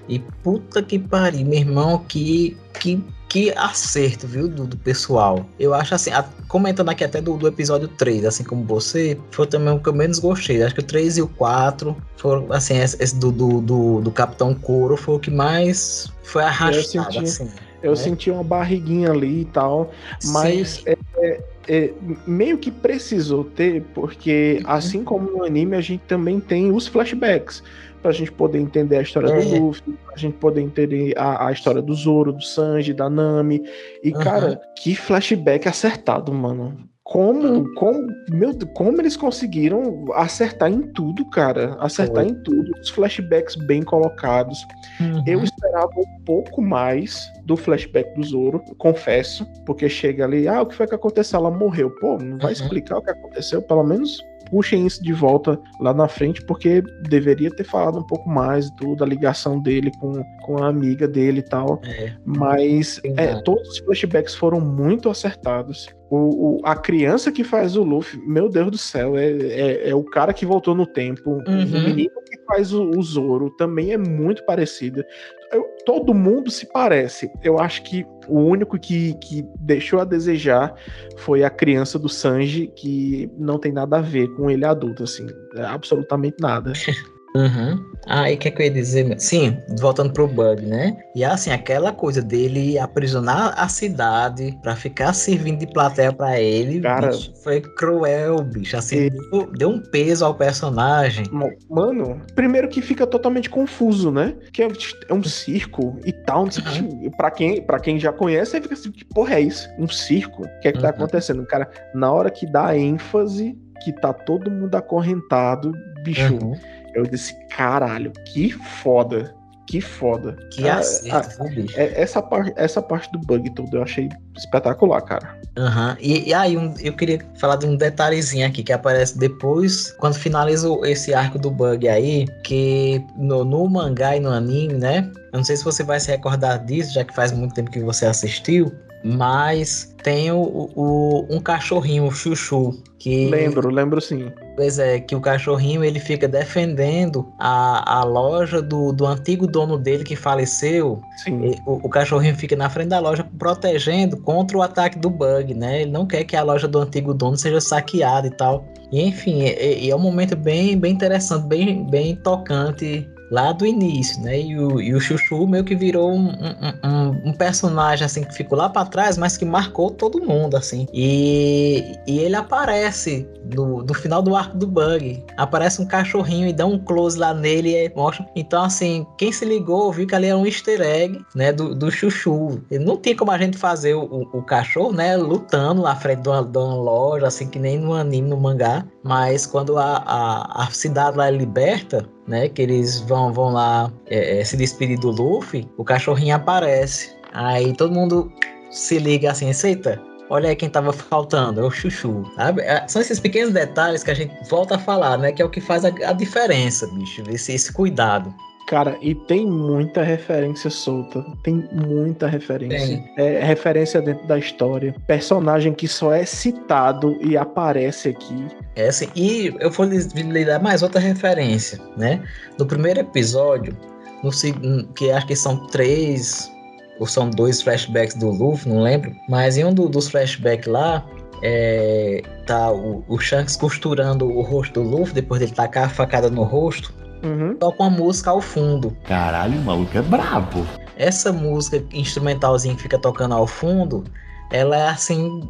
E puta que pariu, meu irmão, que, que, que acerto, viu, do, do pessoal. Eu acho assim, a, comentando aqui até do, do episódio 3, assim como você, foi também o que eu menos gostei. Acho que o 3 e o 4 foram, assim, esse do, do, do, do Capitão Couro foi o que mais foi arrastado, eu senti, assim. Eu né? senti uma barriguinha ali e tal, mas é, é, é, meio que precisou ter, porque uhum. assim como no anime, a gente também tem os flashbacks pra gente poder entender a história do uhum. Luffy, pra gente poder entender a, a história do Zoro, do Sanji, da Nami. E, uhum. cara, que flashback acertado, mano. Como, como, meu, como eles conseguiram acertar em tudo, cara. Acertar Foi. em tudo. Os flashbacks bem colocados. Uhum. Eu esperava um pouco mais do flashback do Zoro, confesso. Porque chega ali, ah, o que foi que aconteceu? Ela morreu. Pô, não vai uhum. explicar o que aconteceu? Pelo menos puxem isso de volta lá na frente, porque deveria ter falado um pouco mais do, da ligação dele com, com a amiga dele e tal. É. Mas é, todos os flashbacks foram muito acertados. O, o, a criança que faz o Luffy, meu Deus do céu, é, é, é o cara que voltou no tempo. Uhum. O menino que faz o, o Zoro também é muito parecido. Eu, todo mundo se parece. Eu acho que o único que, que deixou a desejar foi a criança do Sanji, que não tem nada a ver com ele adulto, assim. Absolutamente nada. Uhum. Ah, e o que, é que eu ia dizer? Sim, voltando pro Bug, né? E assim, aquela coisa dele aprisionar a cidade pra ficar servindo de plateia pra ele, Cara, bicho, foi cruel, bicho. Assim, e... deu, deu, um peso ao personagem. Mano, primeiro que fica totalmente confuso, né? Que é, é um circo e tal. Uhum. pra, quem, pra quem já conhece, aí fica assim, que porra é isso? Um circo? O que é que tá uhum. tá acontecendo? Cara, na hora que dá ênfase, que tá todo mundo acorrentado, bicho. Uhum eu disse, caralho, que foda. Que foda. Que ah, acerto, ah, bicho. É, essa, parte, essa parte do bug todo eu achei espetacular, cara. Uhum. E, e aí, um, eu queria falar de um detalhezinho aqui que aparece depois, quando finaliza esse arco do bug aí, que no, no mangá e no anime, né? Eu não sei se você vai se recordar disso, já que faz muito tempo que você assistiu, mas tem o, o, um cachorrinho, o Chuchu, que... Lembro, lembro sim. Pois é, que o cachorrinho ele fica defendendo a, a loja do, do antigo dono dele que faleceu. Sim. O, o, cachorrinho fica na frente da loja protegendo contra o ataque do bug, né? Ele não quer que a loja do antigo dono seja saqueada e tal. E enfim, é, é um momento bem, bem interessante, bem, bem tocante lá do início, né? E o, e o Chuchu meio que virou um, um, um, personagem assim que ficou lá para trás, mas que marcou todo mundo, assim. E, e ele aparece no, no final do arco do Bug. Aparece um cachorrinho e dá um close lá nele e mostra. Então, assim, quem se ligou viu que ali era um easter egg, né? Do, do Chuchu. E não tinha como a gente fazer o, o, o cachorro, né? Lutando na frente de uma, de uma, loja, assim, que nem no anime, no mangá. Mas quando a, a, a cidade lá é liberta, né? Que eles vão, vão lá é, é, se despedir do Luffy, o cachorrinho aparece. Aí todo mundo se liga assim, aceita? Olha aí quem tava faltando, é o Chuchu. Sabe? É, são esses pequenos detalhes que a gente volta a falar, né? Que é o que faz a, a diferença, bicho. Esse, esse cuidado. Cara, e tem muita referência solta. Tem muita referência. É referência dentro da história. Personagem que só é citado e aparece aqui. É assim, e eu vou lhe dar mais outra referência, né? No primeiro episódio, no que acho que são três ou são dois flashbacks do Luffy, não lembro. Mas em um do, dos flashbacks lá, é, tá o, o Shanks costurando o rosto do Luffy depois dele tacar a facada no rosto. Uhum. Toca uma música ao fundo. Caralho, o maluco é brabo. Essa música instrumentalzinha que fica tocando ao fundo, ela é assim,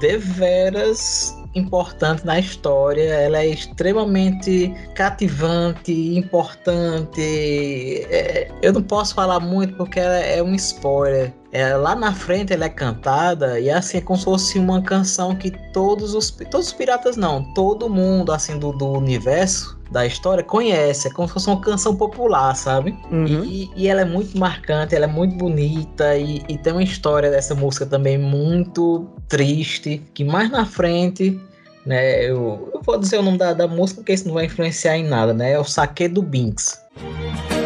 deveras importante na história, ela é extremamente cativante, importante. É, eu não posso falar muito porque ela é um spoiler. É, lá na frente ela é cantada e assim é como se fosse uma canção que todos os todos os piratas não, todo mundo assim do, do universo da história conhece, é como se fosse uma canção popular, sabe? Uhum. E, e, ela é muito marcante, ela é muito bonita e, e, tem uma história dessa música também muito triste, que mais na frente né? Eu, eu vou dizer o nome da, da música porque isso não vai influenciar em nada, né? É o Saque do Binks. ミ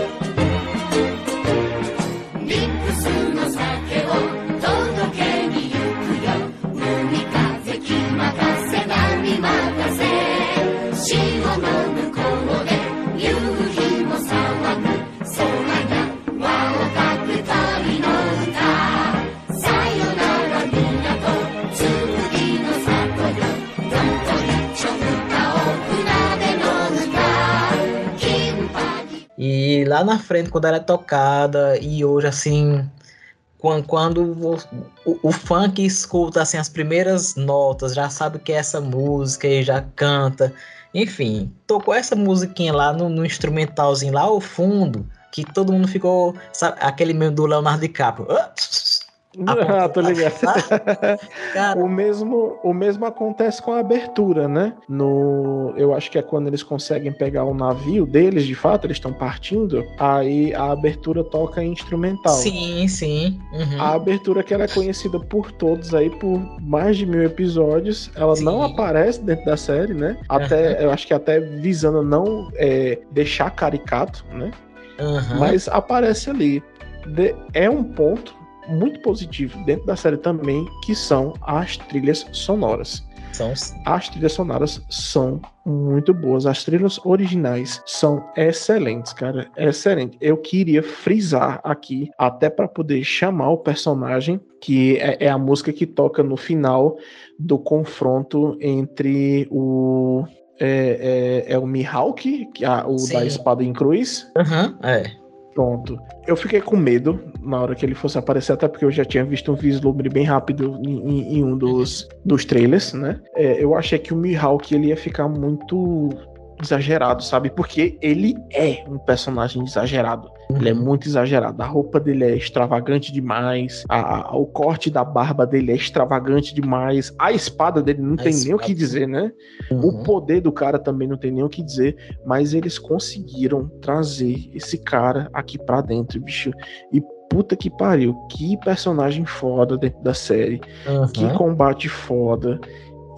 Lá na frente, quando ela é tocada, e hoje, assim, quando, quando o, o, funk escuta assim, as primeiras notas, já sabe que é essa música e já canta. Enfim, tocou essa musiquinha lá no, no instrumentalzinho lá ao fundo, que todo mundo ficou. Sabe, aquele mesmo do Leonardo DiCaprio. Ah, tô ligado. o, mesmo, o mesmo acontece com a abertura, né? No, eu acho que é quando eles conseguem pegar o navio deles, de fato, eles estão partindo, aí a abertura toca instrumental. Sim, sim. Uhum. A abertura que ela é conhecida por todos aí por mais de mil episódios, ela sim. não aparece dentro da série, né? Até, uhum. eu acho que até visando não é, deixar caricato, né? Uhum. Mas aparece ali. De, é um ponto muito positivo dentro da série também, que são as trilhas sonoras. São... As trilhas sonoras são muito boas. As trilhas originais são excelentes, cara. Excelente. Eu queria frisar aqui, até para poder chamar o personagem, que é, é, a música que toca no final do confronto entre o. É, é, é o Mihawk, que é o Sim. da espada em cruz. Uhum, é. Pronto. Eu fiquei com medo na hora que ele fosse aparecer, até porque eu já tinha visto um vislumbre bem rápido em, em um dos, dos trailers, né? É, eu achei que o Mihawk ele ia ficar muito exagerado, sabe? Porque ele é um personagem exagerado. Ele é muito exagerado. A roupa dele é extravagante demais. A, a, o corte da barba dele é extravagante demais. A espada dele não a tem nem o que dizer, né? Uhum. O poder do cara também não tem nem o que dizer. Mas eles conseguiram trazer esse cara aqui pra dentro, bicho. E puta que pariu, que personagem foda dentro da série. Uhum. Que combate foda.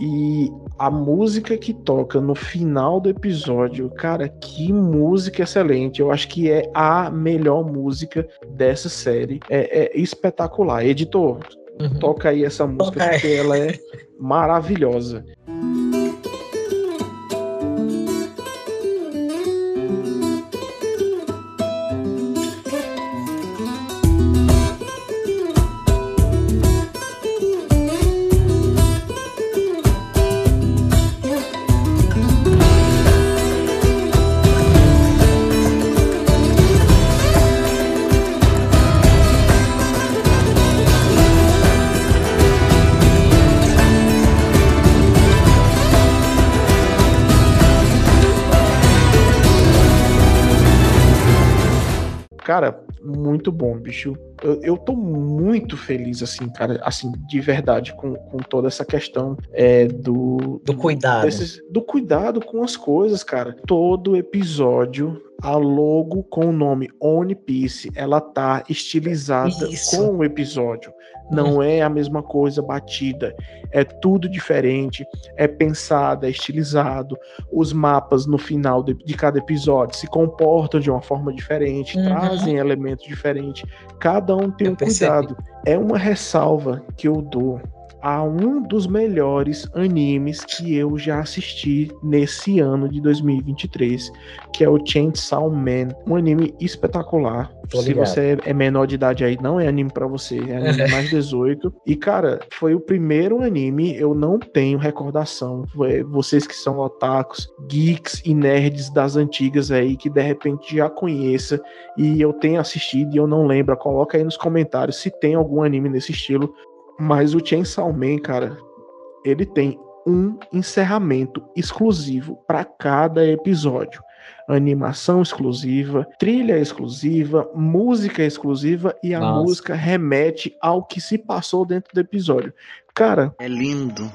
E a música que toca no final do episódio, cara, que música excelente. Eu acho que é a melhor música dessa série. É, é espetacular. Editor, uhum. toca aí essa música toca porque ela é maravilhosa. Cara, muito bom, bicho. Eu, eu tô muito feliz, assim, cara, assim, de verdade, com, com toda essa questão é, do. Do cuidado. Desses, do cuidado com as coisas, cara. Todo episódio a logo com o nome One Piece, ela tá estilizada Isso. com o episódio. Não é a mesma coisa batida. É tudo diferente. É pensado, é estilizado. Os mapas no final de, de cada episódio se comportam de uma forma diferente, uhum. trazem elementos diferentes. Cada um tem eu um percebi. cuidado. É uma ressalva que eu dou a um dos melhores animes que eu já assisti nesse ano de 2023, que é o Chainsaw Man, um anime espetacular. Se você é menor de idade aí, não é anime para você, é anime mais 18. E cara, foi o primeiro anime, eu não tenho recordação. Vocês que são otakus, geeks e nerds das antigas aí que de repente já conheça e eu tenho assistido e eu não lembro, coloca aí nos comentários se tem algum anime nesse estilo mas o Chainsaw Man, cara, ele tem um encerramento exclusivo para cada episódio. Animação exclusiva, trilha exclusiva, música exclusiva e a Nossa. música remete ao que se passou dentro do episódio. Cara, é lindo.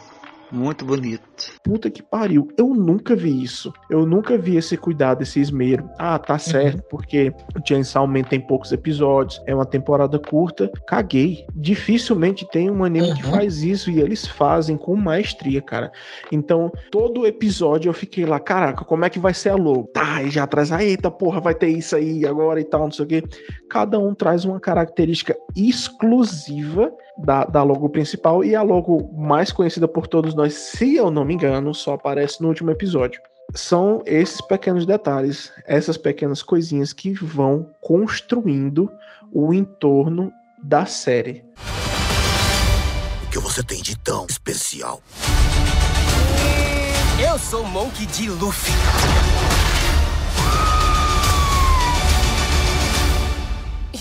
Muito bonito. Puta que pariu. Eu nunca vi isso. Eu nunca vi esse cuidado, esse esmero. Ah, tá certo, porque o Chainsaw Man tem poucos episódios, é uma temporada curta. Caguei. Dificilmente tem um anime que faz isso e eles fazem com maestria, cara. Então, todo episódio eu fiquei lá, caraca, como é que vai ser a logo? Tá, e já traz, ah, eita porra, vai ter isso aí agora e tal, não sei o quê. Cada um traz uma característica exclusiva da, da logo principal e a logo mais conhecida por todos nós, se eu não me engano, só aparece no último episódio. São esses pequenos detalhes, essas pequenas coisinhas que vão construindo o entorno da série. O que você tem de tão especial? Eu sou Monkey D. Luffy.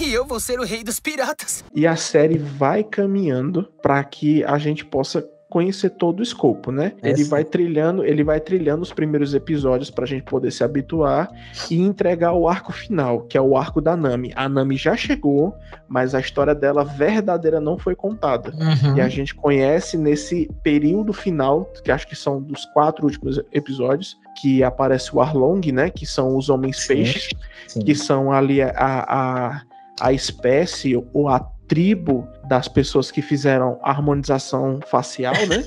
E eu vou ser o rei dos piratas. E a série vai caminhando para que a gente possa conhecer todo o escopo, né? É ele sim. vai trilhando, ele vai trilhando os primeiros episódios pra gente poder se habituar e entregar o arco final, que é o arco da Nami. A Nami já chegou, mas a história dela verdadeira não foi contada. Uhum. E a gente conhece nesse período final, que acho que são dos quatro últimos episódios, que aparece o Arlong, né? Que são os homens peixes, que são ali a, a, a espécie ou a tribo das pessoas que fizeram harmonização facial, né?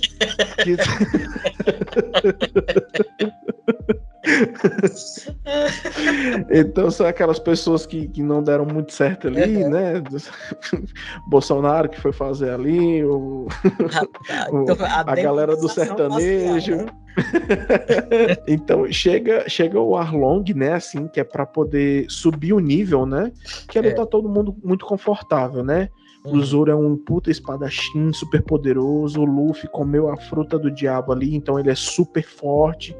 Então são aquelas pessoas que, que não deram muito certo ali, né? Bolsonaro que foi fazer ali, o, o- então, a galera do sertanejo. facial, então chega chega o Arlong, né, assim, que é pra poder subir o nível, né? Que ali É. tá todo mundo muito confortável, né? O Uhum. Zoro é um puta espadachim super poderoso, o Luffy comeu a fruta do diabo ali, então ele é super forte.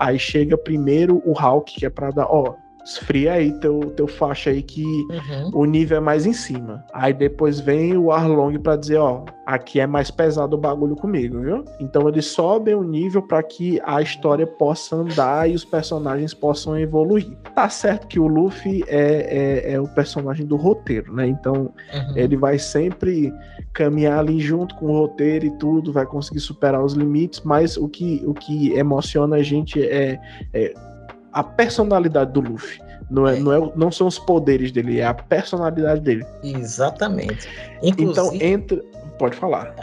Aí chega primeiro o Hulk, que é pra dar, ó, esfria aí teu, teu faixa aí que Uhum. o nível é mais em cima. Aí depois vem o Arlong pra dizer, ó, aqui é mais pesado o bagulho comigo, viu? Então eles sobem o nível pra que a história possa andar e os personagens possam evoluir. Tá certo que o Luffy é, é, é o personagem do roteiro, né? Então Uhum. ele vai sempre caminhar ali junto com o roteiro e tudo, vai conseguir superar os limites, mas o que, o que emociona a gente é, é a personalidade do Luffy. Não, é, Não, é, não são os poderes dele, é a personalidade dele. Exatamente. Então Inclusive, entra. Pode falar.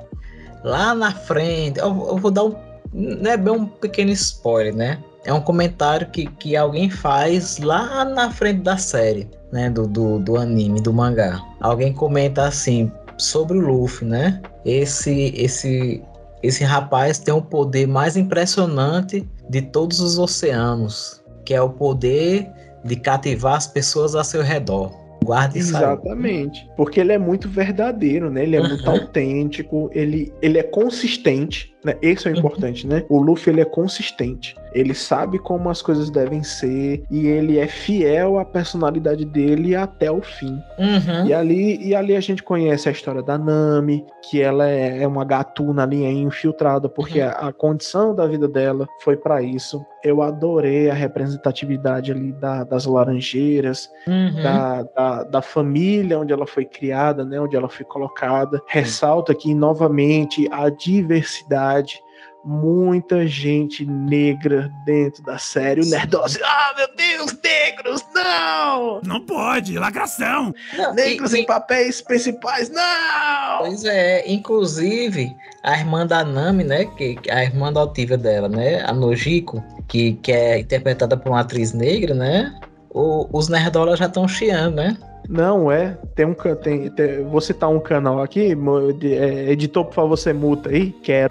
lá na frente, eu, eu vou dar um. Não é bem um pequeno spoiler, né? É um comentário que, que alguém faz lá na frente da série, né? Do, do, do anime, do mangá. Alguém comenta assim sobre o Luffy, né? Esse, esse, esse rapaz tem o poder mais impressionante de todos os oceanos, que é o poder de cativar as pessoas a seu redor. Guarde isso aí. Exatamente. Porque ele é muito verdadeiro, né? Ele é muito autêntico, ele, ele é consistente, né? Esse é o importante, né? O Luffy, ele é consistente. Ele sabe como as coisas devem ser e ele é fiel à personalidade dele até o fim. Uhum. E ali, e ali a gente conhece a história da Nami, que ela é, é uma gatuna ali é infiltrada, porque a, a condição da vida dela foi pra isso. Eu adorei a representatividade ali da- das laranjeiras, Uhum. da, da, da família onde ela foi criada, né, onde ela foi colocada. Ressalta aqui novamente a diversidade. Muita gente negra dentro da série. O Nerdose, ah, meu Deus, negros, não! Não pode, lacração! Negros em papéis principais, não! Pois é, inclusive a irmã da Nami, né? Que, a irmã adotiva dela, né? A Nojiko, que, que é interpretada por uma atriz negra, né? O- os nerdolas já estão chiando, né? Não, é. Tem um can- tem, tem, Vou citar um canal aqui. é, editor, por favor, você multa aí. Que é.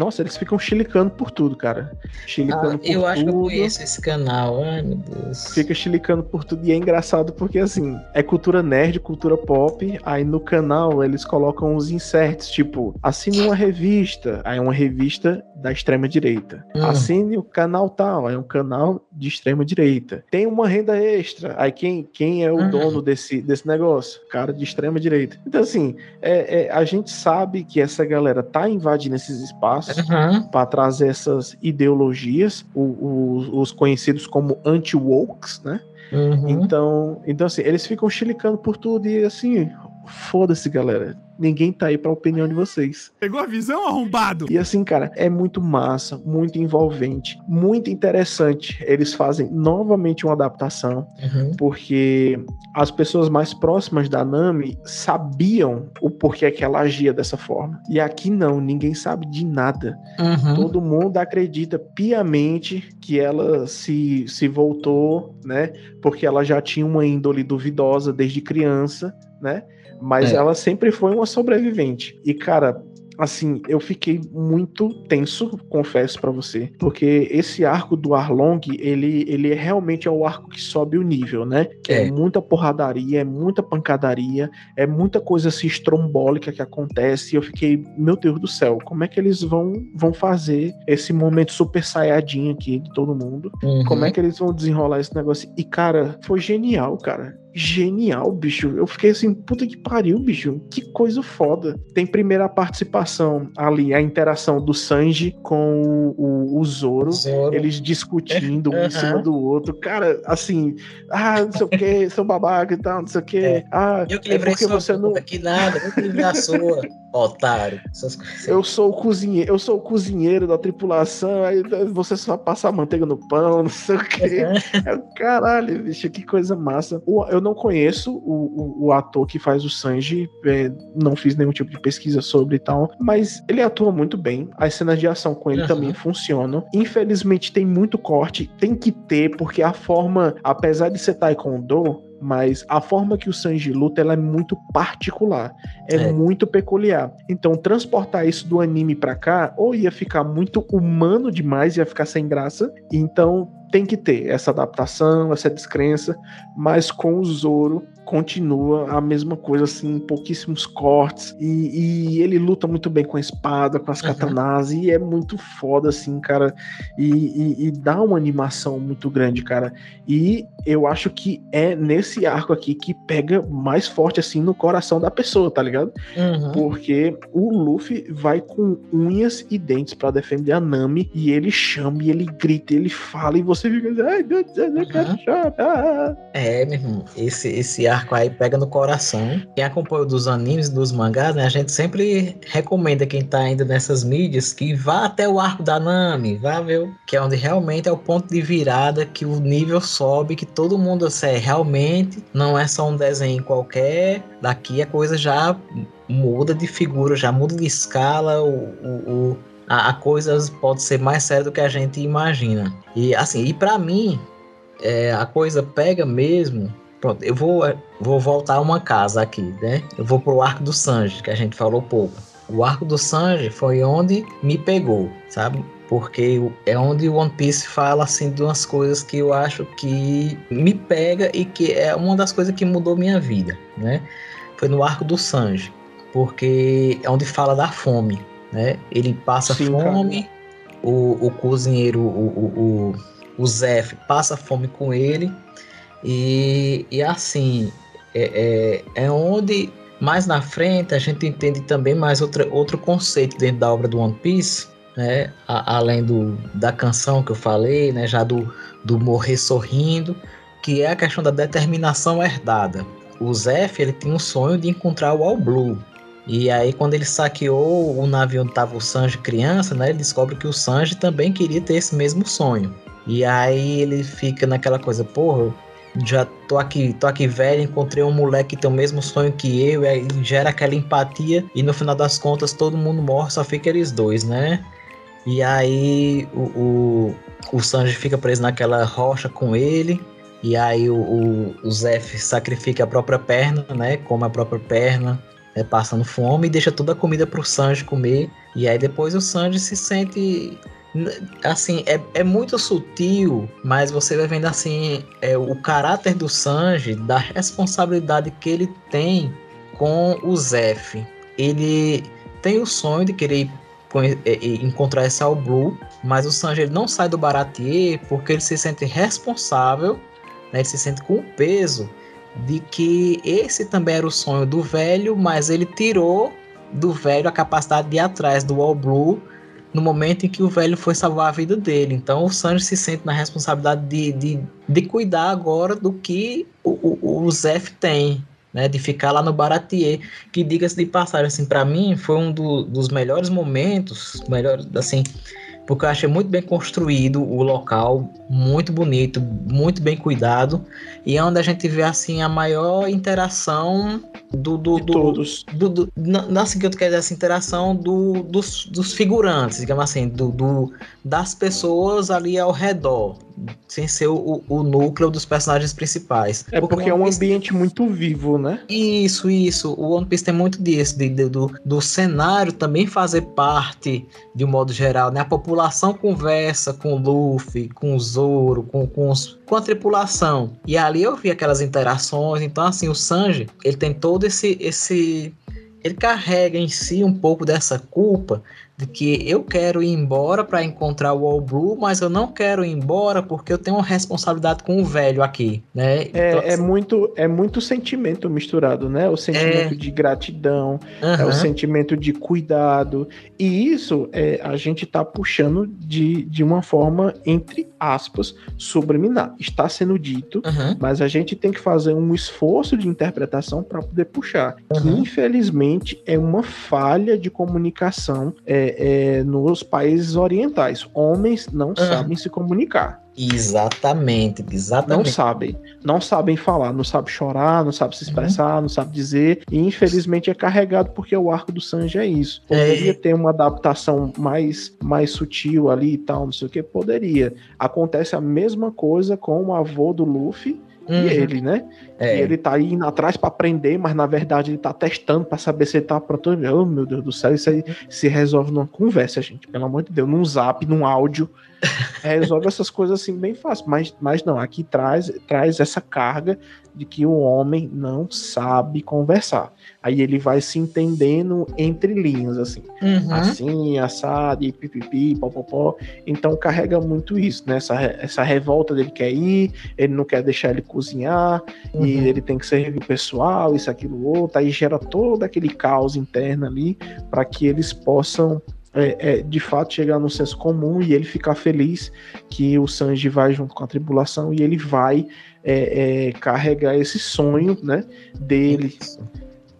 Nossa, eles ficam chilicando por tudo, cara. Chilicando Ah, por eu tudo. acho que eu conheço esse canal. Ai, meu Deus. Fica chilicando por tudo. E é engraçado porque, assim, é cultura nerd, cultura pop. Aí no canal eles colocam os inserts, tipo, assine uma revista. Aí é uma revista da extrema-direita. Hum. Assine o canal tal. É um canal de extrema-direita. Tem uma renda extra. Aí quem, quem é o Uhum. dono desse, desse negócio? Cara de extrema-direita. Então, assim, é, é, a gente sabe que essa galera tá invadindo esses espaços Uhum. para trazer essas ideologias, o- o- os conhecidos como anti-wokes, né? Uhum. Então, então, assim, eles ficam chilicando por tudo e assim, foda-se, galera. Ninguém tá aí pra opinião de vocês. Pegou a visão, arrombado? E assim, cara, é muito massa, muito envolvente, muito interessante. Eles fazem novamente uma adaptação, Uhum. porque as pessoas mais próximas da Nami sabiam o porquê que ela agia dessa forma. E aqui não, ninguém sabe de nada. Uhum. Todo mundo acredita piamente que ela se, se voltou, né? Porque ela já tinha uma índole duvidosa desde criança, né? Mas É. ela sempre foi uma sobrevivente. E, cara, assim, eu fiquei muito tenso, confesso pra você, porque esse arco do Arlong, ele, ele é realmente é o arco que sobe o nível, né? É, É. muita porradaria, é muita pancadaria, é muita coisa assim estrombólica que acontece. E eu fiquei, meu Deus do céu, como é que eles vão, vão fazer esse momento super saiyajin aqui de todo mundo? Uhum. Como é que eles vão desenrolar esse negócio? E, cara, foi genial, cara. Genial, bicho. Eu fiquei assim, puta que pariu, bicho. Que coisa foda. Tem primeira participação ali, a interação do Sanji com o, o, o Zoro. Zoro. Eles discutindo um Aham. em cima do outro. Cara, assim, ah, não sei o que, seu babaca e tal, não sei o que. Ah, Eu que é porque sua você não. que nada, eu que livrei a sua, otário. Essas coisas. Eu sou o cozinheiro, eu sou o cozinheiro da tripulação, aí você só passa a manteiga no pão, não sei o quê. É o Caralho, bicho, que coisa massa. O- eu não conheço o, o- o ator que faz o Sanji, é, não fiz nenhum tipo de pesquisa sobre e tal, mas ele atua muito bem. As cenas de ação com ele Aham. também funcionam. Infelizmente tem muito corte, tem que ter, porque a forma, apesar de ser taekwondo, mas a forma que o Sanji luta ela é muito particular, é, É. muito peculiar. Então transportar isso do anime pra cá ou ia ficar muito humano demais, ia ficar sem graça. Então tem que ter essa adaptação, essa descrença, mas com o Zoro continua a mesma coisa, assim, pouquíssimos cortes, e, e ele luta muito bem com a espada, com as Uhum. katanas, e é muito foda, assim, cara, e, e- e dá uma animação muito grande, cara, e eu acho que é nesse arco aqui que pega mais forte, assim, no coração da pessoa, tá ligado? Uhum. Porque o Luffy vai com unhas e dentes pra defender a Nami e ele chama e ele grita, ele fala e você fica assim, ai meu Deus, eu quero Uhum. chorar. É, meu irmão, esse, esse arco aí pega no coração. Quem acompanha dos animes, dos mangás, né? A gente sempre recomenda quem tá ainda nessas mídias que vá até o arco da Nami, vá ver, que é onde realmente é o ponto de virada, que o nível sobe, que todo mundo, assim, é, realmente não é só um desenho qualquer, daqui a coisa já muda de figura, já muda de escala, o, o, o- a, a coisa pode ser mais séria do que a gente imagina. E assim, e para mim, é, a coisa pega mesmo. Pronto, eu vou, vou voltar a uma casa aqui, né? Eu vou pro arco do Sanji, que a gente falou pouco. O arco do Sanji foi onde me pegou, sabe? Porque é onde o One Piece fala assim de umas coisas que eu acho que me pega e que é uma das coisas que mudou minha vida, né? Foi no arco do Sanji, porque é onde fala da fome, né? Ele passa Sim, cara. fome, o, o cozinheiro, o, o, o, o Zef passa fome com ele, e, e assim, é, é, é onde mais na frente a gente entende também mais outra, outro conceito dentro da obra do One Piece, né? A- além do, da canção que eu falei, né? já do, do morrer sorrindo, que é a questão da determinação herdada. O Zef ele tinha um sonho de encontrar o All Blue. E aí, quando ele saqueou o navio onde estava o Sanji criança, né? Ele descobre que o Sanji também queria ter esse mesmo sonho. E aí ele fica naquela coisa, porra, já tô aqui, tô aqui velho, encontrei um moleque que tem o mesmo sonho que eu, e gera aquela empatia, e no final das contas todo mundo morre, só fica eles dois, né? E aí o, o, o Sanji fica preso naquela rocha com ele, e aí o, o, o Zef sacrifica a própria perna, né? Come a própria perna, né, passando fome, e deixa toda a comida pro Sanji comer. E aí depois o Sanji se sente assim, é, é muito sutil, mas você vai vendo assim é, o caráter do Sanji, da responsabilidade que ele tem com o Zef. Ele tem o sonho de querer é, é, encontrar esse All Blue, mas o Sanji não sai do Baratier porque ele se sente responsável, né, ele se sente com o peso de que esse também era o sonho do velho, mas ele tirou do velho a capacidade de ir atrás do All Blue no momento em que o velho foi salvar a vida dele. Então o Sanji se sente na responsabilidade de, de, de cuidar agora do que o, o, o Zef tem. né, de ficar lá no Baratier, que diga-se de passagem, assim, para mim foi um do, dos melhores momentos, melhor, assim, porque eu achei muito bem construído o local, muito bonito, muito bem cuidado, e é onde a gente vê assim a maior interação do, do, do todos. do, do não assim que eu quero dizer essa interação do, dos, dos figurantes, digamos assim, do, do, das pessoas ali ao redor, sem ser o, o núcleo dos personagens principais. É porque, porque é um ambiente muito vivo, né? Isso, isso. O One Piece tem muito disso, de, de, do, do cenário também fazer parte, de um modo geral, né? A população conversa com o Luffy, com o Zoro, com, com, os, com a tripulação. E ali eu vi aquelas interações. Então, assim, o Sanji, ele tem todo esse. esse ele carrega em si um pouco dessa culpa de que eu quero ir embora para encontrar o All Blue, mas eu não quero ir embora porque eu tenho uma responsabilidade com o velho aqui, né? É, Então, é muito é muito sentimento misturado, né? O sentimento É. de gratidão, é Aham. o sentimento de cuidado. E isso é, a gente tá puxando de, de uma forma, entre aspas, subliminar. Está sendo dito, Aham. mas a gente tem que fazer um esforço de interpretação para poder puxar. Que Uhum. infelizmente é uma falha de comunicação é, é, nos países orientais. Homens não sabem se comunicar. Exatamente, Não exatamente. sabem. Não sabem falar, não sabem chorar, não sabem se expressar, não sabem dizer. E infelizmente é carregado porque o arco do Sanji é isso. Poderia ter uma adaptação mais, mais sutil ali e tal, não sei o que. Poderia. Acontece a mesma coisa com o avô do Luffy. Uhum. E ele, né? É. E ele tá indo atrás pra aprender, mas na verdade ele tá testando pra saber se ele tá pronto. Oh, meu Deus do céu, isso aí se resolve numa conversa, gente. Pelo amor de Deus, num zap, num áudio. Resolve essas coisas assim bem fácil. Mas, mas não, aqui traz, traz essa carga de que o homem não sabe conversar. Aí ele vai se entendendo entre linhas, assim. Uhum. Assim, assado, e pipipi, popopó. Então carrega muito isso, né? Essa, essa revolta dele quer ir, ele não quer deixar ele cozinhar, Uhum. e ele tem que servir pessoal, isso, aquilo, outro. Aí gera todo aquele caos interno ali para que eles possam. É, é, de fato chegar no senso comum e ele ficar feliz que o Sanji vai junto com a tribulação e ele vai é, é, carregar esse sonho né, dele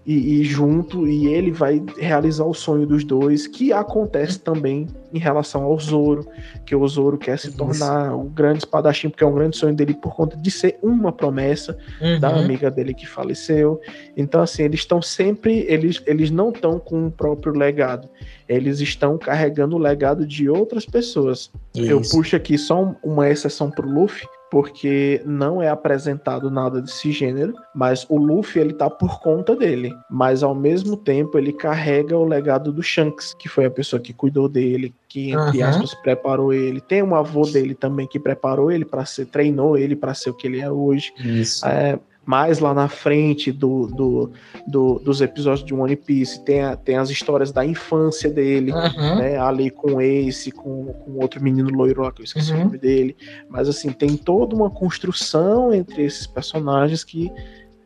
e, e junto, e ele vai realizar o sonho dos dois, que acontece também em relação ao Zoro, que o Zoro quer se tornar o grande espadachim, porque é um grande sonho dele por conta de ser uma promessa Uhum. da amiga dele que faleceu. Então, assim, eles estão sempre, eles, eles não estão com o próprio legado, eles estão carregando o legado de outras pessoas. Eu Isso. puxo aqui só um- uma exceção pro Luffy, porque não é apresentado nada desse gênero, mas o Luffy ele tá por conta dele, mas ao mesmo tempo ele carrega o legado do Shanks, que foi a pessoa que cuidou dele, que entre Aham. aspas preparou ele. Tem um avô dele também que preparou ele para ser, treinou ele para ser o que ele é hoje. Isso. É, mais lá na frente do, do, do- dos episódios de One Piece, tem, a- tem as histórias da infância dele, Uhum. né? Ali com Ace, com, com outro menino loiro lá, que eu esqueci Uhum. o nome dele. Mas assim, tem toda uma construção entre esses personagens que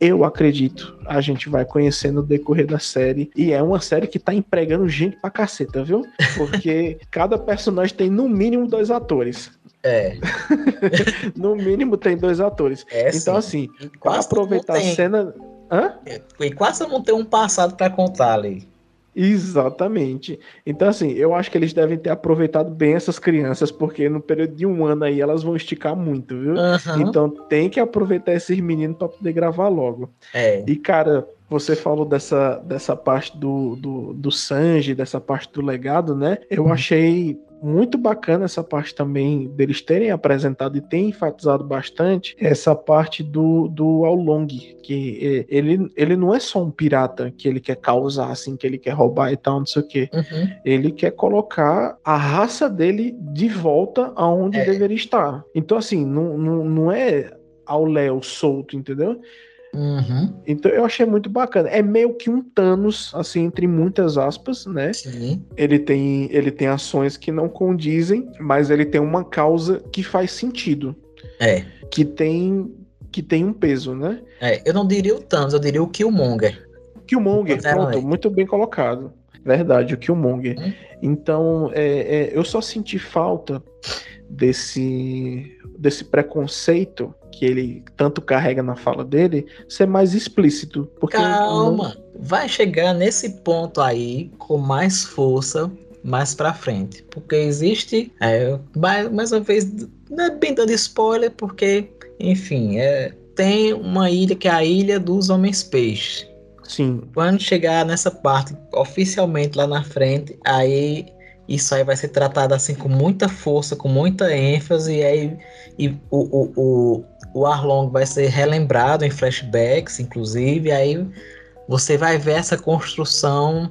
eu acredito a gente vai conhecer no decorrer da série. E é uma série que tá empregando gente pra caceta, viu? Porque cada personagem tem no mínimo dois atores. É. no mínimo tem dois atores. É, então, sim. assim, aproveitar a cena. Hã? E quase não tem um passado pra contar ali. Exatamente. Então, assim, eu acho que eles devem ter aproveitado bem essas crianças, porque no período de um ano aí elas vão esticar muito, viu? Aham. Então tem que aproveitar esses meninos para poder gravar logo. É. E, cara, você falou dessa, dessa parte do, do, do Sanji, dessa parte do legado, né? Eu achei muito bacana essa parte também deles terem apresentado e terem enfatizado bastante essa parte do, do Aulong, que é, ele, ele não é só um pirata que ele quer causar, assim, que ele quer roubar e tal, não sei o quê. Uhum. Ele quer colocar a raça dele de volta aonde É. deveria estar. Então, assim, não, não, não é ao Léo solto, entendeu? Uhum. Então eu achei muito bacana. É meio que um Thanos, assim, entre muitas aspas, né? Sim. Ele tem, ele tem ações que não condizem, mas ele tem uma causa que faz sentido. É. Que tem, que tem um peso, né? É, eu não diria o Thanos, eu diria o Killmonger. Killmonger, pronto, Negra. muito bem colocado. Verdade, o Killmonger. Hum. Então, é, é, eu só senti falta desse, desse preconceito que ele tanto carrega na fala dele, ser mais explícito. Porque Calma, vai chegar nesse ponto aí com mais força mais pra frente. Porque existe, é, mais, mais uma vez, não é bem dando spoiler, porque, enfim, é, tem uma ilha que é a Ilha dos Homens Peixes. Sim. Quando chegar nessa parte oficialmente lá na frente, aí isso aí vai ser tratado assim com muita força, com muita ênfase, e aí e o, o, o, o Arlong vai ser relembrado em flashbacks, inclusive, aí você vai ver essa construção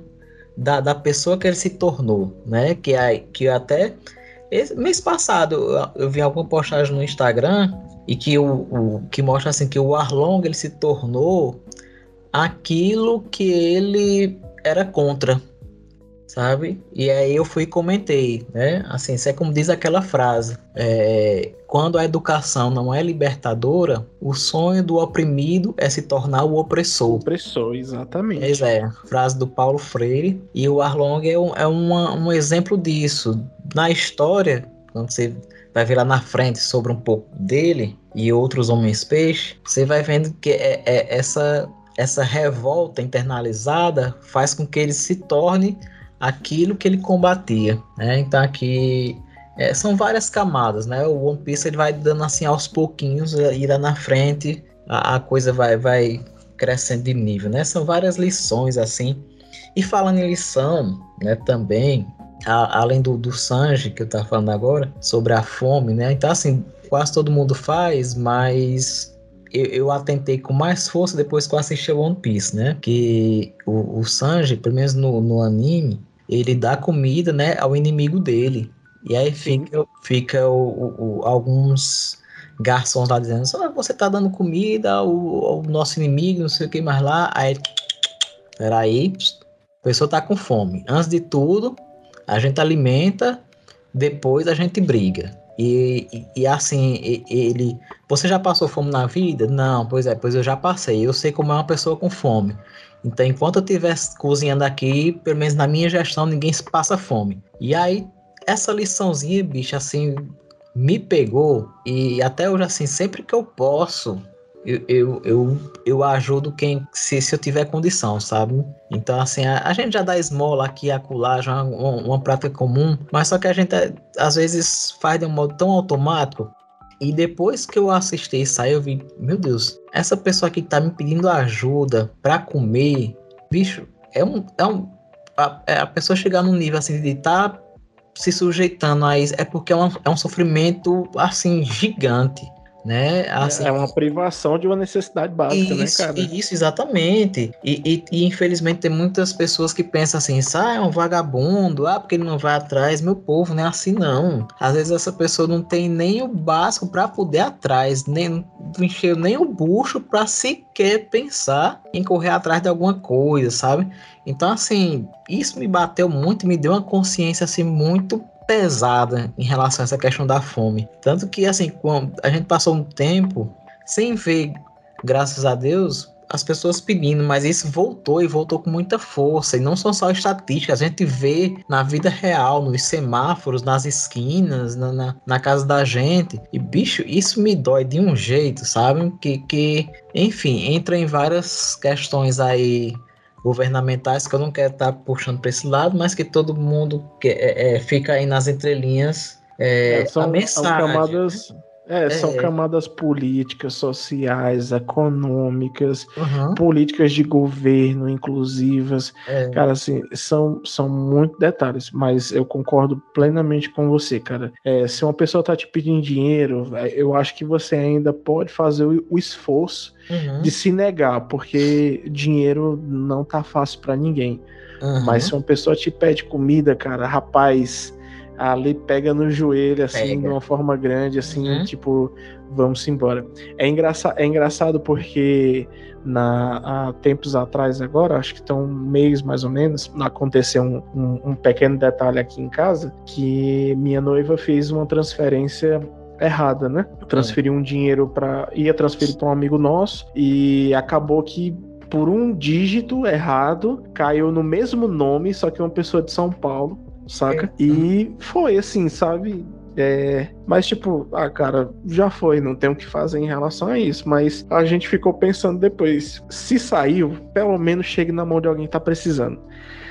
da, da pessoa que ele se tornou, né? Que, aí, que até esse, mês passado eu, eu vi alguma postagem no Instagram e que o, o que mostra assim que o Arlong ele se tornou aquilo que ele era contra, sabe? E aí eu fui e comentei, né? Assim, isso é como diz aquela frase: é, quando a educação não é libertadora, o sonho do oprimido é se tornar o opressor. Opressor, exatamente. Pois é, frase do Paulo Freire. E o Arlong é, um, é uma, um exemplo disso. Na história, quando você vai ver lá na frente sobre um pouco dele e outros homens peixe, você vai vendo que é, é essa essa revolta internalizada faz com que ele se torne aquilo que ele combatia, né? Então aqui é, são várias camadas, né? O One Piece ele vai dando assim aos pouquinhos e lá na frente a, a, coisa vai vai crescendo de nível, né? São várias lições assim. E falando em lição, né? Também a, além do, do Sanji que eu tava falando agora sobre a fome, né? Então assim quase todo mundo faz, mas eu, eu, atentei com mais força depois que eu assisti One Piece, né? Que o, o Sanji, pelo menos no, no anime, ele dá comida, né, ao inimigo dele. E aí fica, fica o, o, alguns garçons lá dizendo: só você tá dando comida ao, ao, nosso inimigo, não sei o que mais lá. Aí, peraí, a pessoa tá com fome. Antes de tudo, a gente alimenta, depois a gente briga. E, e, e, assim, ele. Você já passou fome na vida? Não, pois é, pois eu já passei. Eu sei como é uma pessoa com fome. Então, enquanto eu estiver cozinhando aqui, pelo menos na minha gestão, ninguém passa fome. E aí, essa liçãozinha, bicho, assim, me pegou. E até hoje, assim, sempre que eu posso, eu, eu, eu, eu ajudo quem, se, se eu tiver condição, sabe? Então, assim, a, a gente já dá esmola aqui, acolá, já é uma, uma prática comum, mas só que a gente, às vezes, faz de um modo tão automático. E depois que eu assisti isso aí, eu vi, meu Deus, essa pessoa aqui que tá me pedindo ajuda para comer, bicho, é um. É um a, é a pessoa chegar num nível assim de tá se sujeitando a isso, é porque é um, é um sofrimento assim gigante né? Assim, é uma privação de uma necessidade básica, isso, né, cara? Isso, exatamente. E, e, e, infelizmente tem muitas pessoas que pensam assim, ah, é um vagabundo, ah, porque ele não vai atrás, meu povo, não é assim não. Às vezes essa pessoa não tem nem o básico para poder atrás, nem encheu nem o bucho para sequer pensar em correr atrás de alguma coisa, sabe? Então, assim, isso me bateu muito, me deu uma consciência assim muito pesada em relação a essa questão da fome. Tanto que, assim, quando a gente passou um tempo sem ver, graças a Deus, as pessoas pedindo, mas isso voltou e voltou com muita força. E não são só estatísticas, a gente vê na vida real, nos semáforos, nas esquinas, na, na, na, casa da gente. E, bicho, isso me dói de um jeito, sabe? Que, que enfim, entra em várias questões aí governamentais, que eu não quero estar tá puxando para esse lado, mas que todo mundo que, é, é, fica aí nas entrelinhas. É, é são, a mensagem. São camadas, é, são é. camadas políticas, sociais, econômicas, uhum. políticas de governo, inclusivas. É. Cara, assim, são, são muitos detalhes, mas eu concordo plenamente com você, cara. É, se uma pessoa tá te pedindo dinheiro, eu acho que você ainda pode fazer o, o esforço uhum. de se negar, porque dinheiro não tá fácil para ninguém. Uhum. Mas se uma pessoa te pede comida, cara, rapaz ali pega no joelho, assim, pega. de uma forma grande, assim, uhum. tipo, vamos embora. É, engraça é engraçado porque na, há tempos atrás agora, acho que estão um mês mais ou menos, aconteceu um, um, um pequeno detalhe aqui em casa, que minha noiva fez uma transferência errada, né? Transferiu um dinheiro para ia transferir para um amigo nosso e acabou que por um dígito errado caiu no mesmo nome, só que uma pessoa de São Paulo saca? E foi assim, sabe? É, mas, tipo, ah, cara, já foi, não tem o que fazer em relação a isso. Mas a gente ficou pensando depois: se saiu, pelo menos chegue na mão de alguém que tá precisando.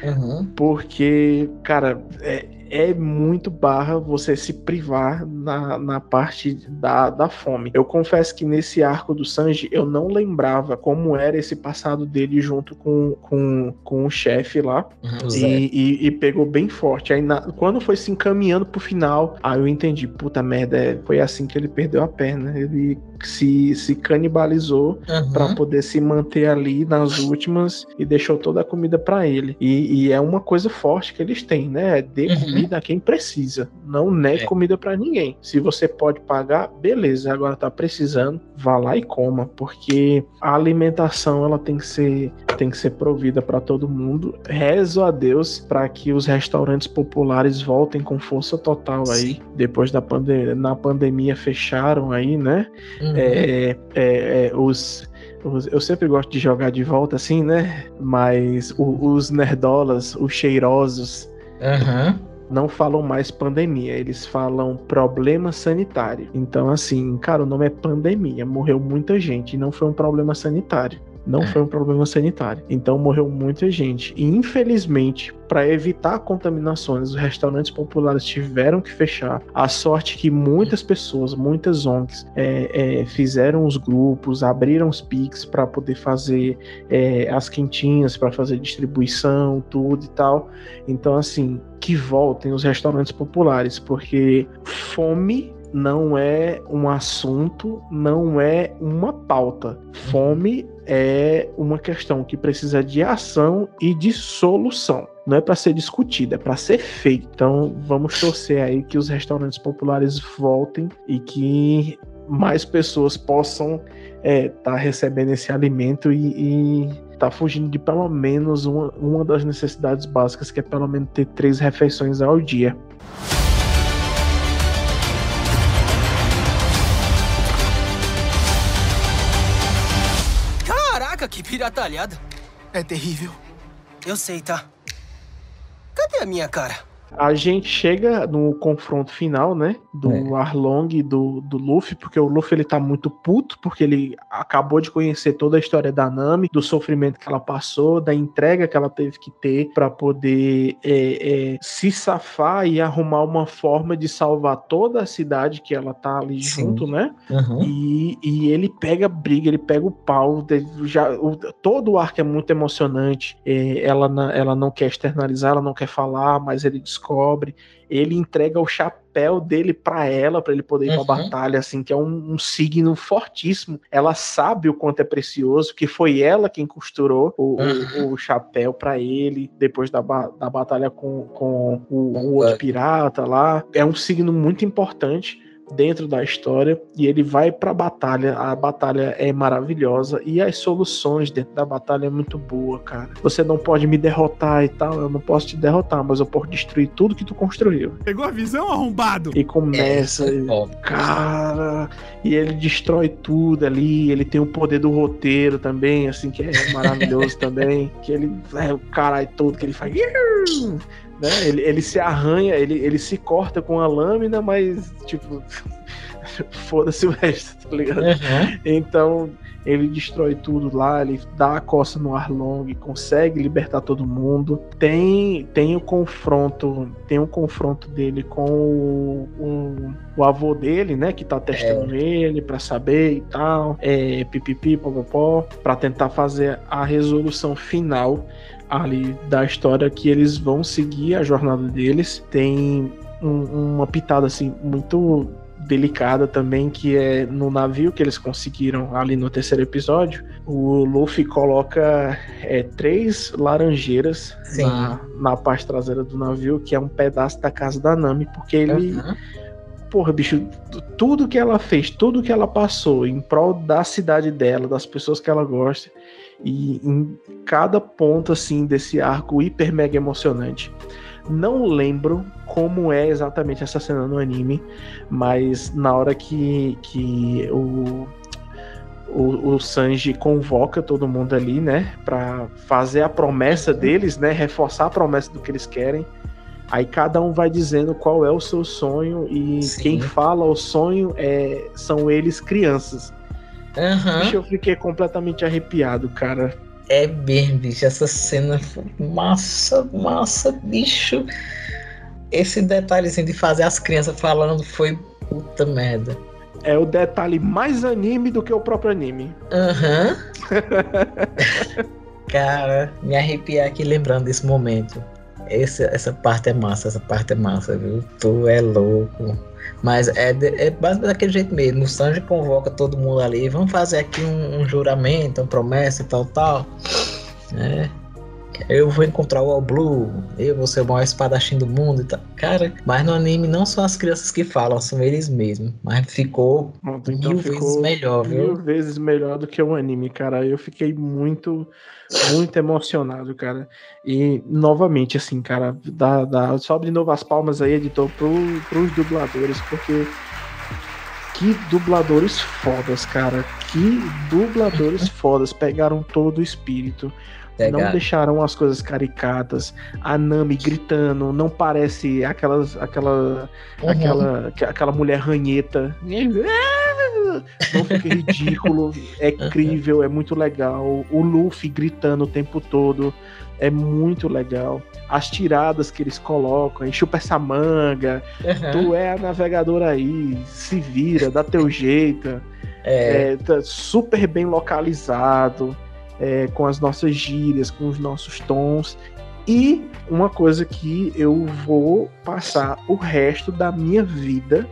Uhum. Porque, cara, é, é muito barra você se privar na, na parte da, da fome. Eu confesso que nesse arco do Sanji eu não lembrava como era esse passado dele junto com, com, com o chefe lá. Uhum, e, e, e pegou bem forte. Aí na- quando foi se encaminhando pro final, aí eu entendi, puta merda, é, foi assim que ele perdeu a perna. Ele se, se canibalizou Uhum. pra poder se manter ali nas últimas e deixou toda a comida pra ele. E, e é uma coisa forte que eles têm, né? É Dê Uhum. Comida a quem precisa. Não negue É. comida pra ninguém. Se você pode pagar, beleza. Agora tá precisando, vá lá e coma, porque a alimentação ela tem que ser tem que ser provida pra todo mundo. Rezo a Deus para que os restaurantes populares voltem com força total aí depois da pandemia. Na pandemia fecharam aí, né? Uhum. É, é, é, os- Eu sempre gosto de jogar de volta assim, né? Mas o- os nerdolas, os cheirosos, Uhum. Não falam mais pandemia, eles falam problema sanitário. Então, assim, cara, o nome é pandemia. Morreu muita gente e não foi um problema sanitário. Não foi um problema sanitário. Então morreu muita gente. E infelizmente, para evitar contaminações, os restaurantes populares tiveram que fechar. A sorte que muitas pessoas, muitas ONGs, é, é, fizeram os grupos, abriram os PIX para poder fazer é, as quentinhas, para fazer distribuição, tudo e tal. Então, assim, que voltem os restaurantes populares, porque fome não é um assunto, não é uma pauta. Fome é uma questão que precisa de ação e de solução. Não é para ser discutida, é para ser feito. Então, vamos torcer aí que os restaurantes populares voltem e que mais pessoas possam estar recebendo esse alimento e, e tá fugindo de pelo menos uma, uma das necessidades básicas, que é pelo menos ter três refeições ao dia. Piratalhada. É terrível. Eu sei, tá? Cadê a minha cara? A gente chega no confronto final, né? Do Arlong e do, do Luffy, porque o Luffy ele tá muito puto, porque ele acabou de conhecer toda a história da Nami, do sofrimento que ela passou, da entrega que ela teve que ter pra poder é, é, se safar e arrumar uma forma de salvar toda a cidade que ela tá ali Sim. junto, né? Uhum. E, e ele pega briga, ele pega o pau. Já, o- todo o arco é muito emocionante. É, ela, ela não quer externalizar, ela não quer falar, mas ele descobre. Ele entrega o chapéu dele pra ela, pra ele poder ir Uhum. pra batalha, assim, que é um, um signo fortíssimo. Ela sabe o quanto é precioso, que foi ela quem costurou o, o- o chapéu pra ele depois da, da batalha com, com o, o outro pirata lá. É um signo muito importante dentro da história e ele vai pra batalha. A batalha é maravilhosa e as soluções dentro da batalha é muito boa, cara. Você não pode me derrotar e tal, eu não posso te derrotar, mas eu posso destruir tudo que tu construiu. Pegou a visão, arrombado? E começa, É, e- cara, e ele destrói tudo ali. Ele tem o poder do roteiro também, assim, que é maravilhoso também. Que ele é o caralho todo que ele faz. Né? Ele, ele se arranha, ele, ele se corta com a lâmina, mas, tipo, foda-se o resto, tá ligado? Uhum. Então, ele destrói tudo lá, ele dá a costa no Arlong, consegue libertar todo mundo. Tem tem o confronto, tem o confronto dele com o, o, o avô dele, né, que tá testando ele pra saber e tal. É pipipi, popopó, pra tentar fazer a resolução final ali da história que eles vão seguir a jornada deles. Tem um- uma pitada assim muito delicada também, que é no navio que eles conseguiram ali no terceiro episódio. O Luffy coloca é, três laranjeiras Sim. na, na parte traseira do navio, que é um pedaço da casa da Nami, porque ele. Uhum. Porra, bicho, tudo que ela fez, tudo que ela passou em prol da cidade dela, das pessoas que ela gosta, e em cada ponto assim desse arco hiper mega emocionante. Não lembro como é exatamente essa cena no anime, mas na hora que, que o, o, o Sanji convoca todo mundo ali, né, Pra fazer a promessa deles, né, reforçar a promessa do que eles querem. Aí cada um vai dizendo qual é o seu sonho e Sim. quem fala o sonho é, são eles crianças. Aham. Bicho, eu fiquei completamente arrepiado, cara. É mesmo, bicho. Essa cena foi massa, massa, bicho. Esse detalhezinho de fazer as crianças falando foi puta merda. É o detalhe mais anime do que o próprio anime. Aham. Cara, me arrepiar aqui lembrando desse momento. Esse, essa parte é massa, essa parte é massa, viu? Tu é louco. Mas é, de- é basicamente daquele jeito mesmo. O Sanji convoca todo mundo ali. Vamos fazer aqui um, um juramento, uma promessa e tal, tal. É. Eu vou encontrar o All Blue. Eu vou ser o maior espadachim do mundo e tal. Cara, mas no anime não são as crianças que falam, são eles mesmos. Mas ficou Pronto, mil vezes melhor, Mil viu? vezes melhor do que o anime, cara. Eu fiquei muito, muito emocionado, cara. E, novamente, assim, cara, dá, dá, sobe de novo as palmas aí, editor, pro, pros dubladores, porque que dubladores fodas, cara. Que dubladores fodas. Pegaram todo o espírito. Não Pegaram. deixaram as coisas caricatas. A Nami gritando, não parece aquelas, aquela, Uhum. aquela, aquela mulher ranheta. Não fica ridículo, é incrível, é muito legal. O Luffy gritando o tempo todo é muito legal. As tiradas que eles colocam, chupa essa manga, Uhum. tu é a navegadora aí, se vira, dá teu jeito. É. É, tá super bem localizado, é, com as nossas gírias, com os nossos tons. E uma coisa que eu vou passar o resto da minha vida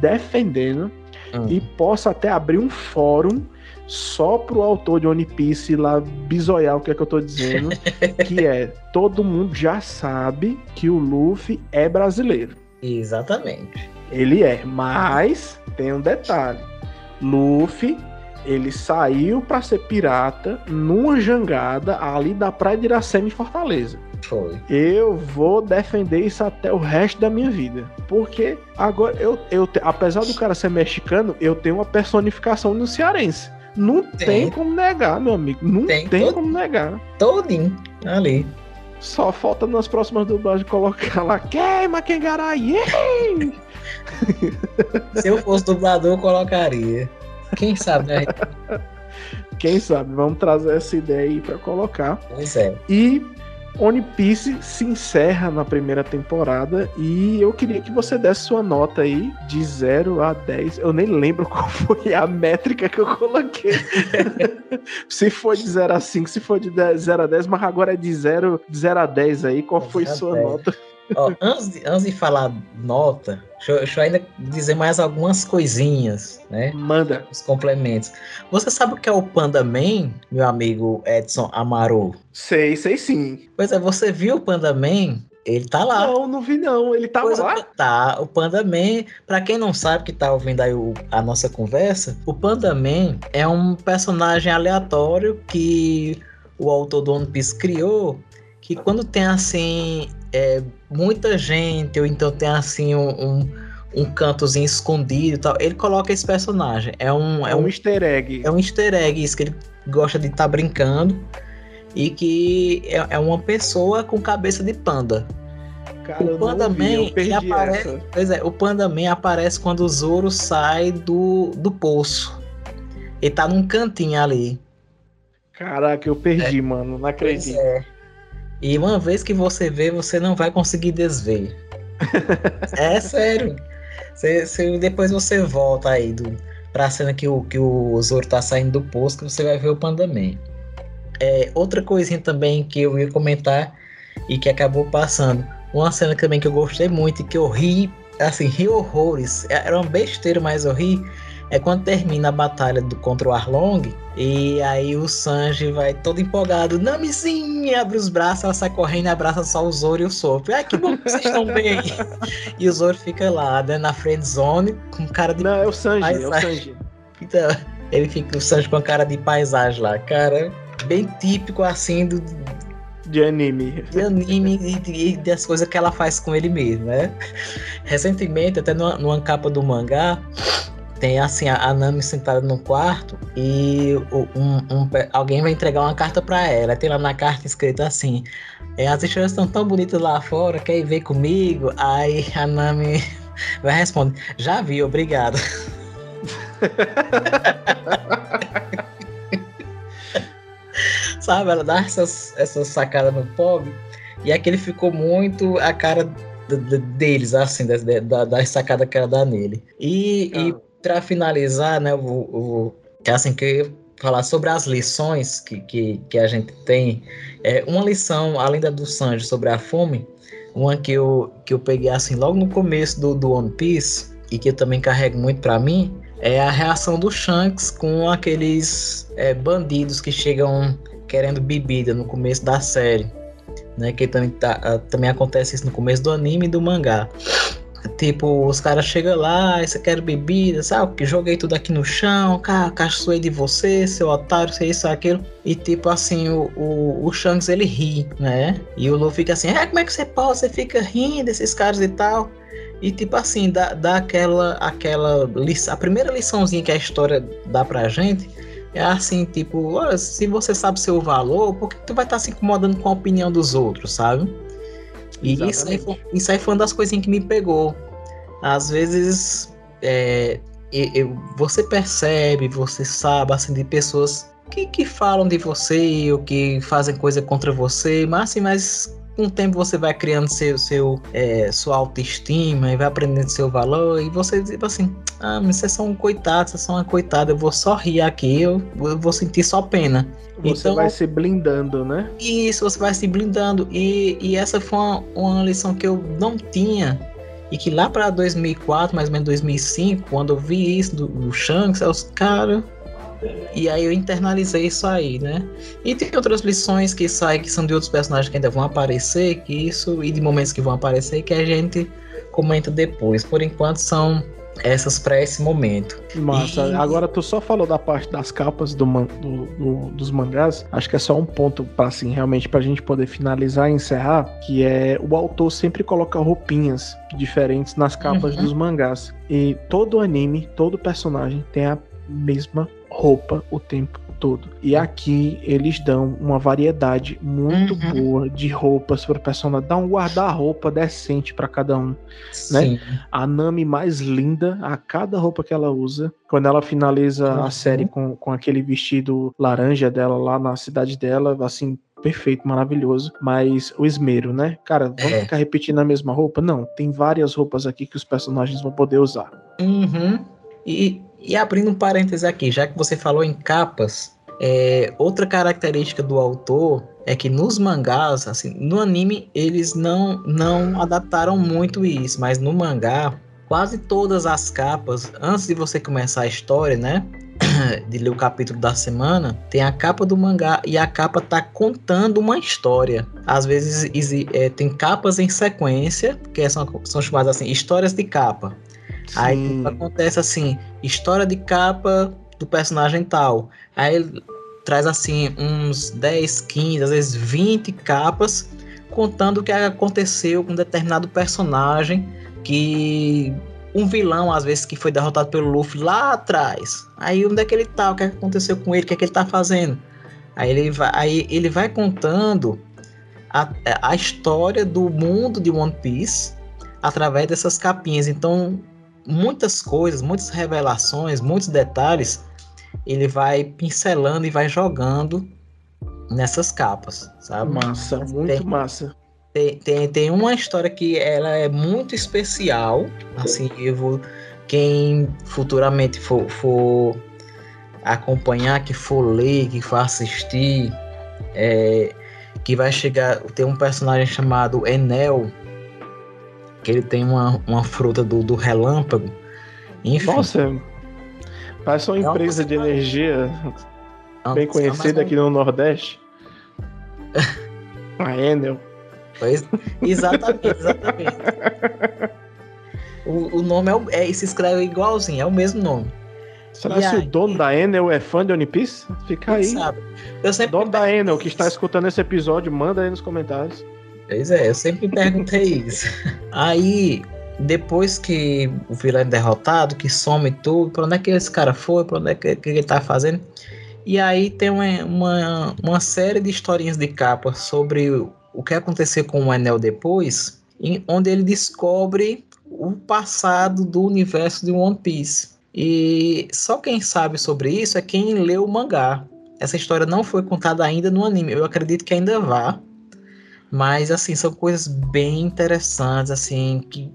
defendendo Hum. e posso até abrir um fórum só pro autor de One Piece lá bisoiar o que é que eu tô dizendo, que é todo mundo já sabe que o Luffy é brasileiro. Exatamente. Ele é, mas tem um detalhe. Luffy, ele saiu pra ser pirata numa jangada ali da Praia de Iracema em Fortaleza. Foi. Eu vou defender isso até o resto da minha vida. Porque agora, eu, eu apesar do cara ser mexicano, eu tenho uma personificação no cearense. Não tem, Tem. como negar, meu amigo. Não Tem tem, todo- como negar. Todinho ali. Só falta nas próximas dublagens colocar lá queima quem yeah! Se eu fosse dublador, eu colocaria. Quem sabe, né? Quem sabe? Vamos trazer essa ideia aí pra colocar. Pois é. E One Piece se encerra na primeira temporada e eu queria que você desse sua nota aí de 0 a 10. Eu nem lembro qual foi a métrica que eu coloquei. se foi de 0 a 5, se foi de 10 0 a 10, mas agora é de 0, de 0 a 10 aí. Qual foi 0 a sua 10. nota? Ó, antes, de, antes de falar nota, deixa, eu- deixa eu ainda dizer mais algumas coisinhas, né? Manda. Os complementos. Você sabe o que é o Panda Man, meu amigo Edson Amaru? Sei, sei sim. Pois é, você viu o Panda Man? Ele tá lá. Não, não vi não. Ele Pois é, lá? Tá, o Panda Man, pra quem não sabe que tá ouvindo aí o- a nossa conversa, o Panda Man é um personagem aleatório que o autor do One Piece criou, que quando tem assim, é, muita gente, ou então tem assim um, um, um cantozinho escondido e tal, ele coloca esse personagem. É um, É um easter egg. é um easter egg, isso que ele gosta de estar brincando. E que é, é uma pessoa com cabeça de panda. Cara, o Panda vi, Man, aparece, essa. pois é, o Panda Man aparece quando o Zoro sai do, do poço. Ele tá num cantinho ali. Caraca, eu perdi, mano. Não Pois acredito. é. E uma vez que você vê, você não vai conseguir desver. é sério. Você- você- depois você volta aí do, pra cena que o, que o Zoro tá saindo do poço, que você vai ver o Panda Man. É, outra coisinha também que eu ia comentar e que acabou passando. Uma cena também que eu gostei muito e que eu ri, assim, ri horrores. É- Era uma besteira, mas eu ri. É quando termina a batalha do, contra o Arlong e aí o Sanji vai todo empolgado. Namizinha, abre os braços, ela sai correndo e abraça só o Zoro e o Sop. Ai, que bom que vocês estão bem. e o Zoro fica lá, né, na friend zone com cara de Não, é o Sanji, é o paisagem. Sanji. Então, ele fica o Sanji com a cara de paisagem lá, cara, bem típico assim do De anime. de anime e, e das coisas que ela faz com ele mesmo, né? Recentemente, até numa, numa capa do mangá, tem assim a, a Nami sentada no quarto e um, um alguém vai entregar uma carta pra ela. Tem lá na carta escrito assim: é, as estrelas estão tão bonitas lá fora, quer ir ver comigo? Aí a Nami vai responder: já vi, obrigado. Sabe, ela dá essas, essas sacadas no pobre e aquele ficou muito a cara deles, assim, das, da, das sacadas que ela dá nele. E, e para finalizar, né, eu vou, eu é assim que falar sobre as lições que, que, que a gente tem. É, uma lição, além da do Sanji sobre a fome, uma que eu, que eu peguei assim logo no começo do, do One Piece e que eu também carrego muito pra mim é a reação do Shanks com aqueles é, bandidos que chegam querendo bebida no começo da série, né? Que também, tá, ah, também acontece isso no começo do anime e do mangá. Tipo, os caras chegam lá, "Ai, você quer bebida, sabe? Que joguei tudo aqui no chão, cara, caçoei de você, seu otário, sei isso, aquilo. E tipo assim, o, o, o Shanks ele ri, né? E o Luffy fica assim, é, como é que você pode? Você fica rindo desses caras e tal. E tipo assim, dá, dá aquela, aquela lição, a primeira liçãozinha que a história dá pra gente é assim, tipo, olha, se você sabe seu valor, por que tu vai estar se incomodando com a opinião dos outros, sabe? E isso aí, foi, isso aí foi uma das coisinhas que me pegou. Às vezes, é, eu- você percebe, você sabe, assim, de pessoas que, que falam de você ou que fazem coisa contra você, mas assim, mas com o tempo você vai criando seu, seu, é, sua autoestima e vai aprendendo seu valor e você tipo assim, ah, mas vocês são um coitado, vocês são uma coitada, eu vou só rir aqui, eu, eu vou sentir só pena. Você Então- vai se blindando, né? isso você vai se blindando. E, e essa foi uma, uma lição que eu não tinha. E que lá para 2004, mais ou menos 2005, quando eu vi isso do, do Shanks, eu, cara. E aí eu internalizei isso aí, né? E tem outras lições que saem, que são de outros personagens que ainda vão aparecer, que isso, e de momentos que vão aparecer, que a gente comenta depois. Por enquanto são essas para esse momento. Massa. E- Agora tu só falou da parte das capas do man- do- do- dos mangás. Acho que é só um ponto para assim, realmente pra gente poder finalizar e encerrar, que é o autor sempre coloca roupinhas diferentes nas capas Uhum. dos mangás. E todo anime, todo personagem tem a mesma roupa o tempo todo. E aqui eles dão uma variedade muito Uhum. boa de roupas para personagem, dá um guarda-roupa decente para cada um né? Sim. A Nami mais linda a cada roupa que ela usa. Quando ela finaliza a Uhum. série com, com aquele vestido laranja dela lá na cidade dela, assim, perfeito, maravilhoso. Mas o esmero, né? Cara, vamos É. ficar repetindo a mesma roupa? Não, tem várias roupas aqui que os personagens vão poder usar. Uhum. E, e abrindo um parêntese aqui, já que você falou em capas, é, outra característica do autor é que nos mangás, assim, no anime eles não, não adaptaram muito isso, mas no mangá, quase todas as capas, antes de você começar a história, né? De ler o capítulo da semana, tem a capa do mangá e a capa tá contando uma história. Às vezes é, tem capas em sequência, que são, são chamadas assim, histórias de capa. Aí Sim. acontece assim, história de capa do personagem tal. Aí ele traz assim uns 10, 15, às vezes 20 capas contando o que aconteceu com determinado personagem que um vilão às vezes que foi derrotado pelo Luffy lá atrás. Aí onde é que ele tá? O que que aconteceu com ele? O que é que ele tá fazendo? Aí ele vai, aí ele vai contando a, a história do mundo de One Piece através dessas capinhas. Então, muitas coisas, muitas revelações, muitos detalhes, ele vai pincelando e vai jogando nessas capas, sabe? Massa, muito Tem- massa. Tem, tem, tem uma história que ela é muito especial, assim, eu vou, quem futuramente for, for acompanhar, que for ler, que for assistir, é, que vai chegar, tem um personagem chamado Enel, que ele tem uma, uma fruta do, do relâmpago, enfim. Nossa, parece uma É uma empresa de energia bem mas conhecida não- aqui no Nordeste. A Enel. Pois, exatamente, exatamente. O, o nome é, é, se escreve igualzinho, é o mesmo nome. Será E que aí? o dono da Enel é fã de One Piece? Fica aí. Sabe? Eu sempre Dono da Enel que está escutando esse episódio, manda aí nos comentários. Pois é, eu sempre perguntei isso. Aí, depois que o vilão é derrotado, que some tudo, pra onde é que esse cara foi, pra onde é que, que ele tá fazendo. E aí tem uma, uma, uma série de historinhas de capa sobre o, o que aconteceu com o Enel depois, em, onde ele descobre o passado do universo de One Piece. E só quem sabe sobre isso é quem leu o mangá. Essa história não foi contada ainda no anime. Eu acredito que ainda vá. Mas assim, são coisas bem interessantes, assim, que,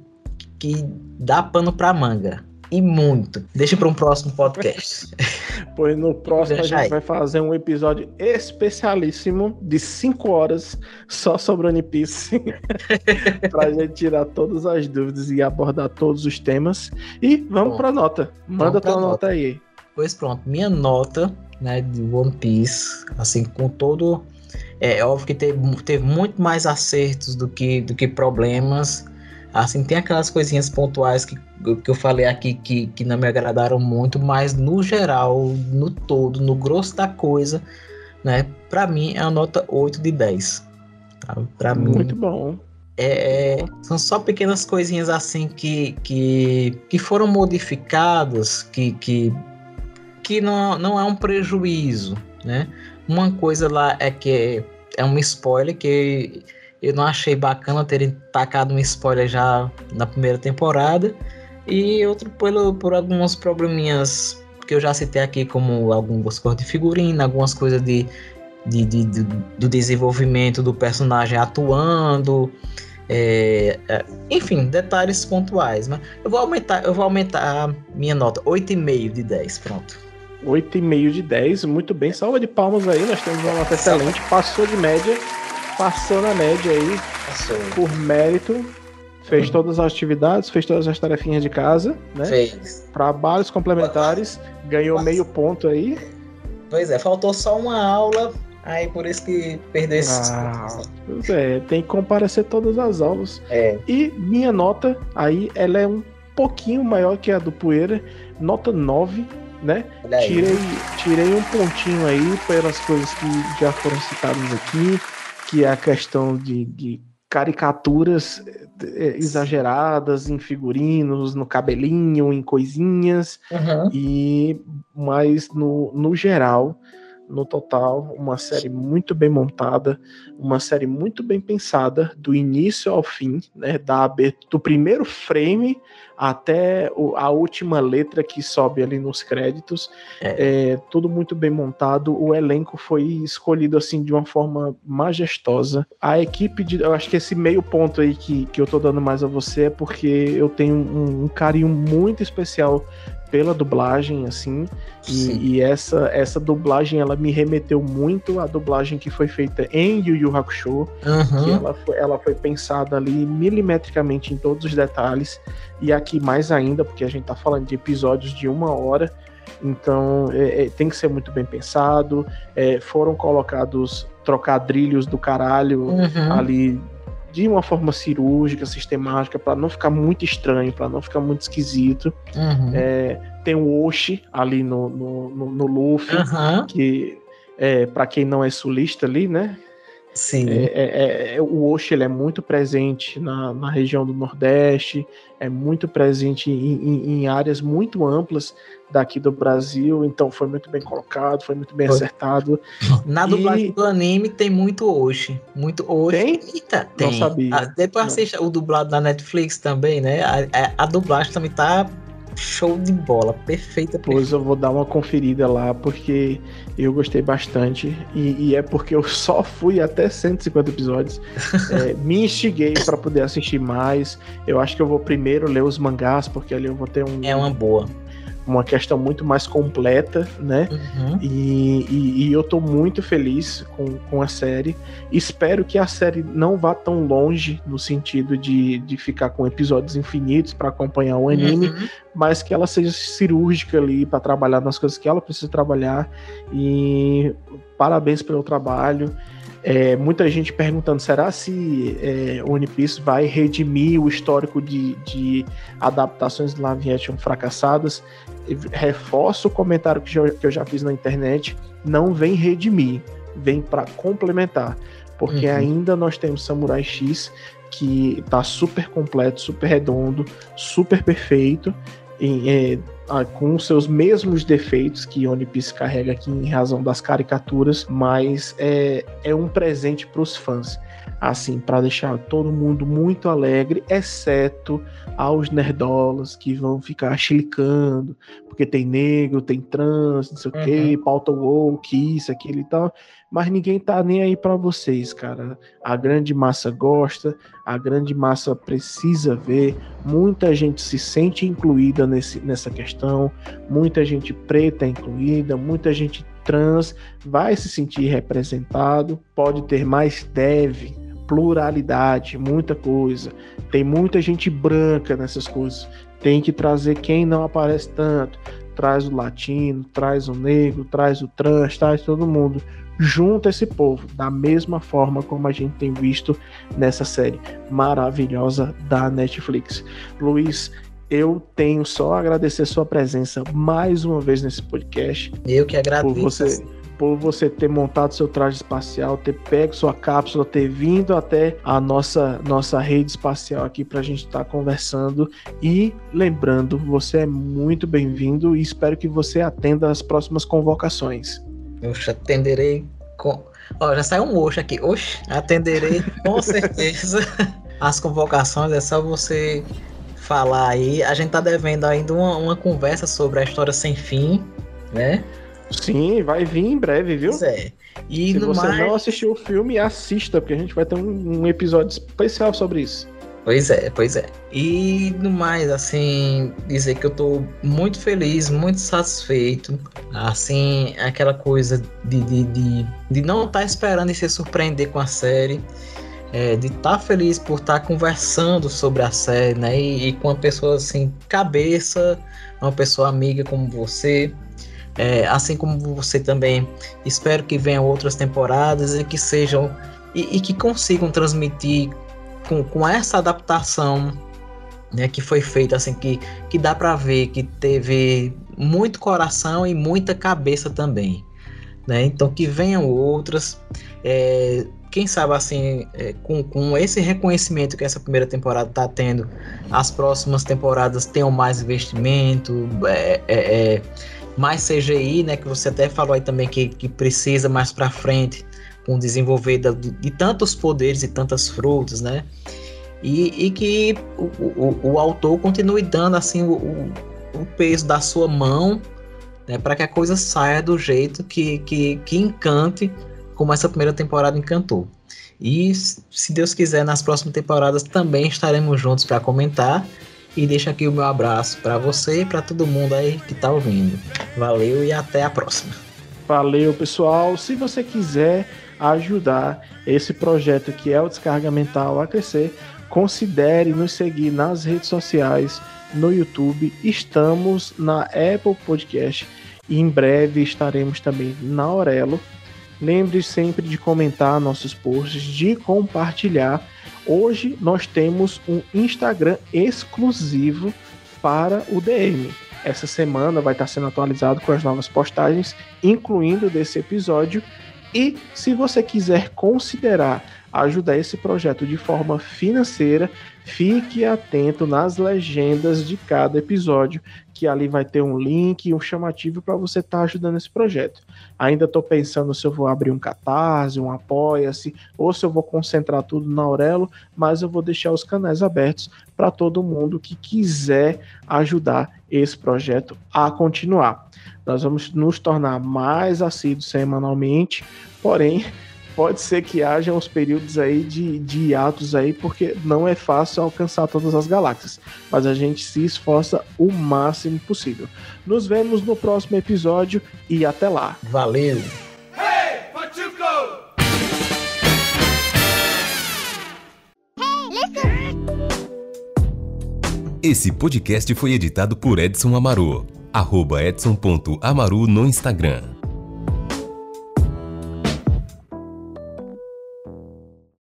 que dá pano pra manga. E muito. Deixa para um próximo podcast. Pois no próximo a gente aí. vai fazer um episódio especialíssimo de 5 horas só sobre One Piece. pra gente tirar todas as dúvidas e abordar todos os temas. E vamos Pronto. pra nota. Manda tua nota nota. aí. Pois pronto, minha nota, né, de One Piece, assim, com todo. É óbvio que teve, teve muito mais acertos do que, do que problemas. Assim, tem aquelas coisinhas pontuais que, que eu falei aqui que, que não me agradaram muito, mas no geral, no todo, no grosso da coisa, né, pra mim é uma nota 8 de 10. Tá? Pra mim, Muito bom. é, é, são só pequenas coisinhas assim que, que, que foram modificadas, que, que, que não, não é um prejuízo, né? Uma coisa lá é que é um spoiler que eu não achei bacana terem tacado um spoiler já na primeira temporada, e outro pelo, por alguns probleminhas que eu já citei aqui, como algumas coisas de figurina, algumas coisas de, de, de- de- do desenvolvimento do personagem atuando, é, é, enfim, detalhes pontuais. Mas eu vou aumentar, eu vou aumentar a minha nota, 8,5 de 10, pronto. 8,5 de 10. Muito bem. Salva de palmas aí. Nós temos uma nota excelente. Passou de média. Passou na média aí. Passou. Por mérito. Fez todas as atividades, fez todas as tarefinhas de casa, né? Fez. Trabalhos complementares, ganhou meio ponto aí. Pois é, faltou só uma aula, aí por isso que perdeu esses Ah, pontos. pois é, tem que comparecer todas as aulas. É. E minha nota aí, ela é um pouquinho maior que a do Poeira, nota 9, né? Tirei, tirei um pontinho aí pelas coisas que já foram citadas aqui, que é a questão de, de caricaturas eh, exageradas em figurinos, no cabelinho, em coisinhas. Uhum. E mas no, no geral, no total, uma série muito bem montada, uma série muito bem pensada, do início ao fim, né? Da do primeiro frame até a última letra que sobe ali nos créditos. É, tudo muito bem montado. O elenco foi escolhido assim de uma forma majestosa. A equipe de. Eu acho que esse meio ponto aí que, que eu tô dando mais a você é porque eu tenho um, um carinho muito especial pela dublagem, assim. E, e essa, essa dublagem ela me remeteu muito à dublagem que foi feita em Yu Yu Hakusho. Uhum. Que ela foi, ela foi pensada ali milimetricamente em todos os detalhes. E aqui mais ainda, porque a gente tá falando de episódios de uma hora. Então é, é, tem que ser muito bem pensado. É, foram colocados trocadilhos do caralho Uhum. ali de uma forma cirúrgica, sistemática, para não ficar muito estranho, para não ficar muito esquisito. Uhum. É, tem o Oshi ali no, no, no, no Luffy, Aham. que é, para quem não é sulista ali, né? Sim. É, é- é- o Oshi ele é muito presente na, na região do Nordeste, é muito presente em, em- em áreas muito amplas daqui do Brasil, então foi muito bem colocado, foi muito bem Foi. acertado. Na E- dublagem do anime tem muito Oshi. Muito Oshi. Tem? Eita, Não tem. sabia. Ah, depois Não. assista o dublado da Netflix também, né? A, a- a dublagem também tá show de bola. Perfeita, Depois eu vou dar uma conferida lá, porque eu gostei bastante. E, e é porque eu só fui até 150 episódios. É, me instiguei para poder assistir mais. Eu acho que eu vou primeiro ler os mangás, porque ali eu vou ter um, É uma boa. Uma questão muito mais completa, né? Uhum. E, e- e eu tô muito feliz com, com a série. Espero que a série não vá tão longe no sentido de, de ficar com episódios infinitos para acompanhar o anime, Uhum. mas que ela seja cirúrgica ali para trabalhar nas coisas que ela precisa trabalhar. E parabéns pelo trabalho. É, muita gente perguntando: será se é, One Piece vai redimir o histórico de, de adaptações de live action fracassadas? Reforço o comentário que eu, que eu já fiz na internet: não vem redimir, vem para complementar. Porque Uhum. ainda nós temos Samurai X que tá super completo, super redondo, super perfeito, em, é, ah, com seus mesmos defeitos que One Piece carrega aqui em razão das caricaturas, mas é, é um presente para os fãs. Assim, para deixar todo mundo muito alegre, exceto aos nerdolas que vão ficar chilicando, porque tem negro, tem trans, não sei o que, pauta woke, isso, aquilo e tal. Mas ninguém tá nem aí para vocês, cara. A grande massa gosta, a grande massa precisa ver, muita gente se sente incluída nesse, nessa questão, muita gente preta é incluída, muita gente trans vai se sentir representado, pode ter mais, deve, pluralidade, muita coisa. Tem muita gente branca nessas coisas. Tem que trazer quem não aparece tanto. Traz o latino, traz o negro, traz o trans, traz todo mundo. Junta esse povo, da mesma forma como a gente tem visto nessa série maravilhosa da Netflix. Luiz, eu tenho só a agradecer sua presença mais uma vez nesse podcast. Eu que agradeço. Por você, por você ter montado seu traje espacial, ter pego sua cápsula, ter vindo até a nossa, nossa rede espacial aqui para a gente estar tá conversando. E lembrando, você é muito bem-vindo e espero que você atenda as próximas convocações. Eu atenderei com. Ó, já saiu um oxe aqui. Oxe, atenderei com certeza. As convocações é só você falar aí. A gente tá devendo ainda uma, uma conversa sobre a história sem fim, né? Sim, vai vir em breve, viu? Pois é. E Se você mais... não assistiu o filme, assista, porque a gente vai ter um, um episódio especial sobre isso. Pois é, pois é. E no mais, assim, dizer que eu tô muito feliz, muito satisfeito. Assim, aquela coisa de, de, de, de não estar tá esperando e se surpreender com a série. É, de estar tá feliz por estar tá conversando sobre a série, né? E, e, com uma pessoa assim, cabeça, uma pessoa amiga como você. É, assim como você também, espero que venham outras temporadas e que sejam e, e que consigam transmitir com, com essa adaptação né, que foi feita, assim, que, que dá para ver que teve muito coração e muita cabeça também. Né? Então que venham outras. É, quem sabe assim, é, com, com esse reconhecimento que essa primeira temporada está tendo, as próximas temporadas tenham mais investimento, é, é, é mais CGI, né? Que você até falou aí também que, que precisa mais para frente com o desenvolver de, de, tantos poderes e tantas frutas, né? E, e que o, o, o, autor continue dando assim o, o peso da sua mão né, para que a coisa saia do jeito que, que, que encante como essa primeira temporada encantou. E se Deus quiser, nas próximas temporadas também estaremos juntos para comentar e deixo aqui o meu abraço para você e para todo mundo aí que está ouvindo. Valeu e até a próxima. Valeu, pessoal. Se você quiser ajudar esse projeto que é o Descarga Mental a crescer, considere nos seguir nas redes sociais, no YouTube. Estamos na Apple Podcast e em breve estaremos também na Aurelo. Lembre sempre de comentar nossos posts, de compartilhar Hoje nós temos um Instagram exclusivo para o DM. Essa semana vai estar sendo atualizado com as novas postagens, incluindo desse episódio. E se você quiser considerar ajudar esse projeto de forma financeira, fique atento nas legendas de cada episódio, que ali vai ter um link e um chamativo para você estar tá ajudando esse projeto. Ainda estou pensando se eu vou abrir um catarse, um apoia-se, ou se eu vou concentrar tudo na Aurelo, mas eu vou deixar os canais abertos para todo mundo que quiser ajudar esse projeto a continuar. Nós vamos nos tornar mais assíduos semanalmente, porém pode ser que haja uns períodos aí de, de hiatos aí, porque não é fácil alcançar todas as galáxias, mas a gente se esforça o máximo possível. Nos vemos no próximo episódio e até lá. Valeu! Esse podcast foi editado por Edson Amaru. Arroba edson.amaru no Instagram.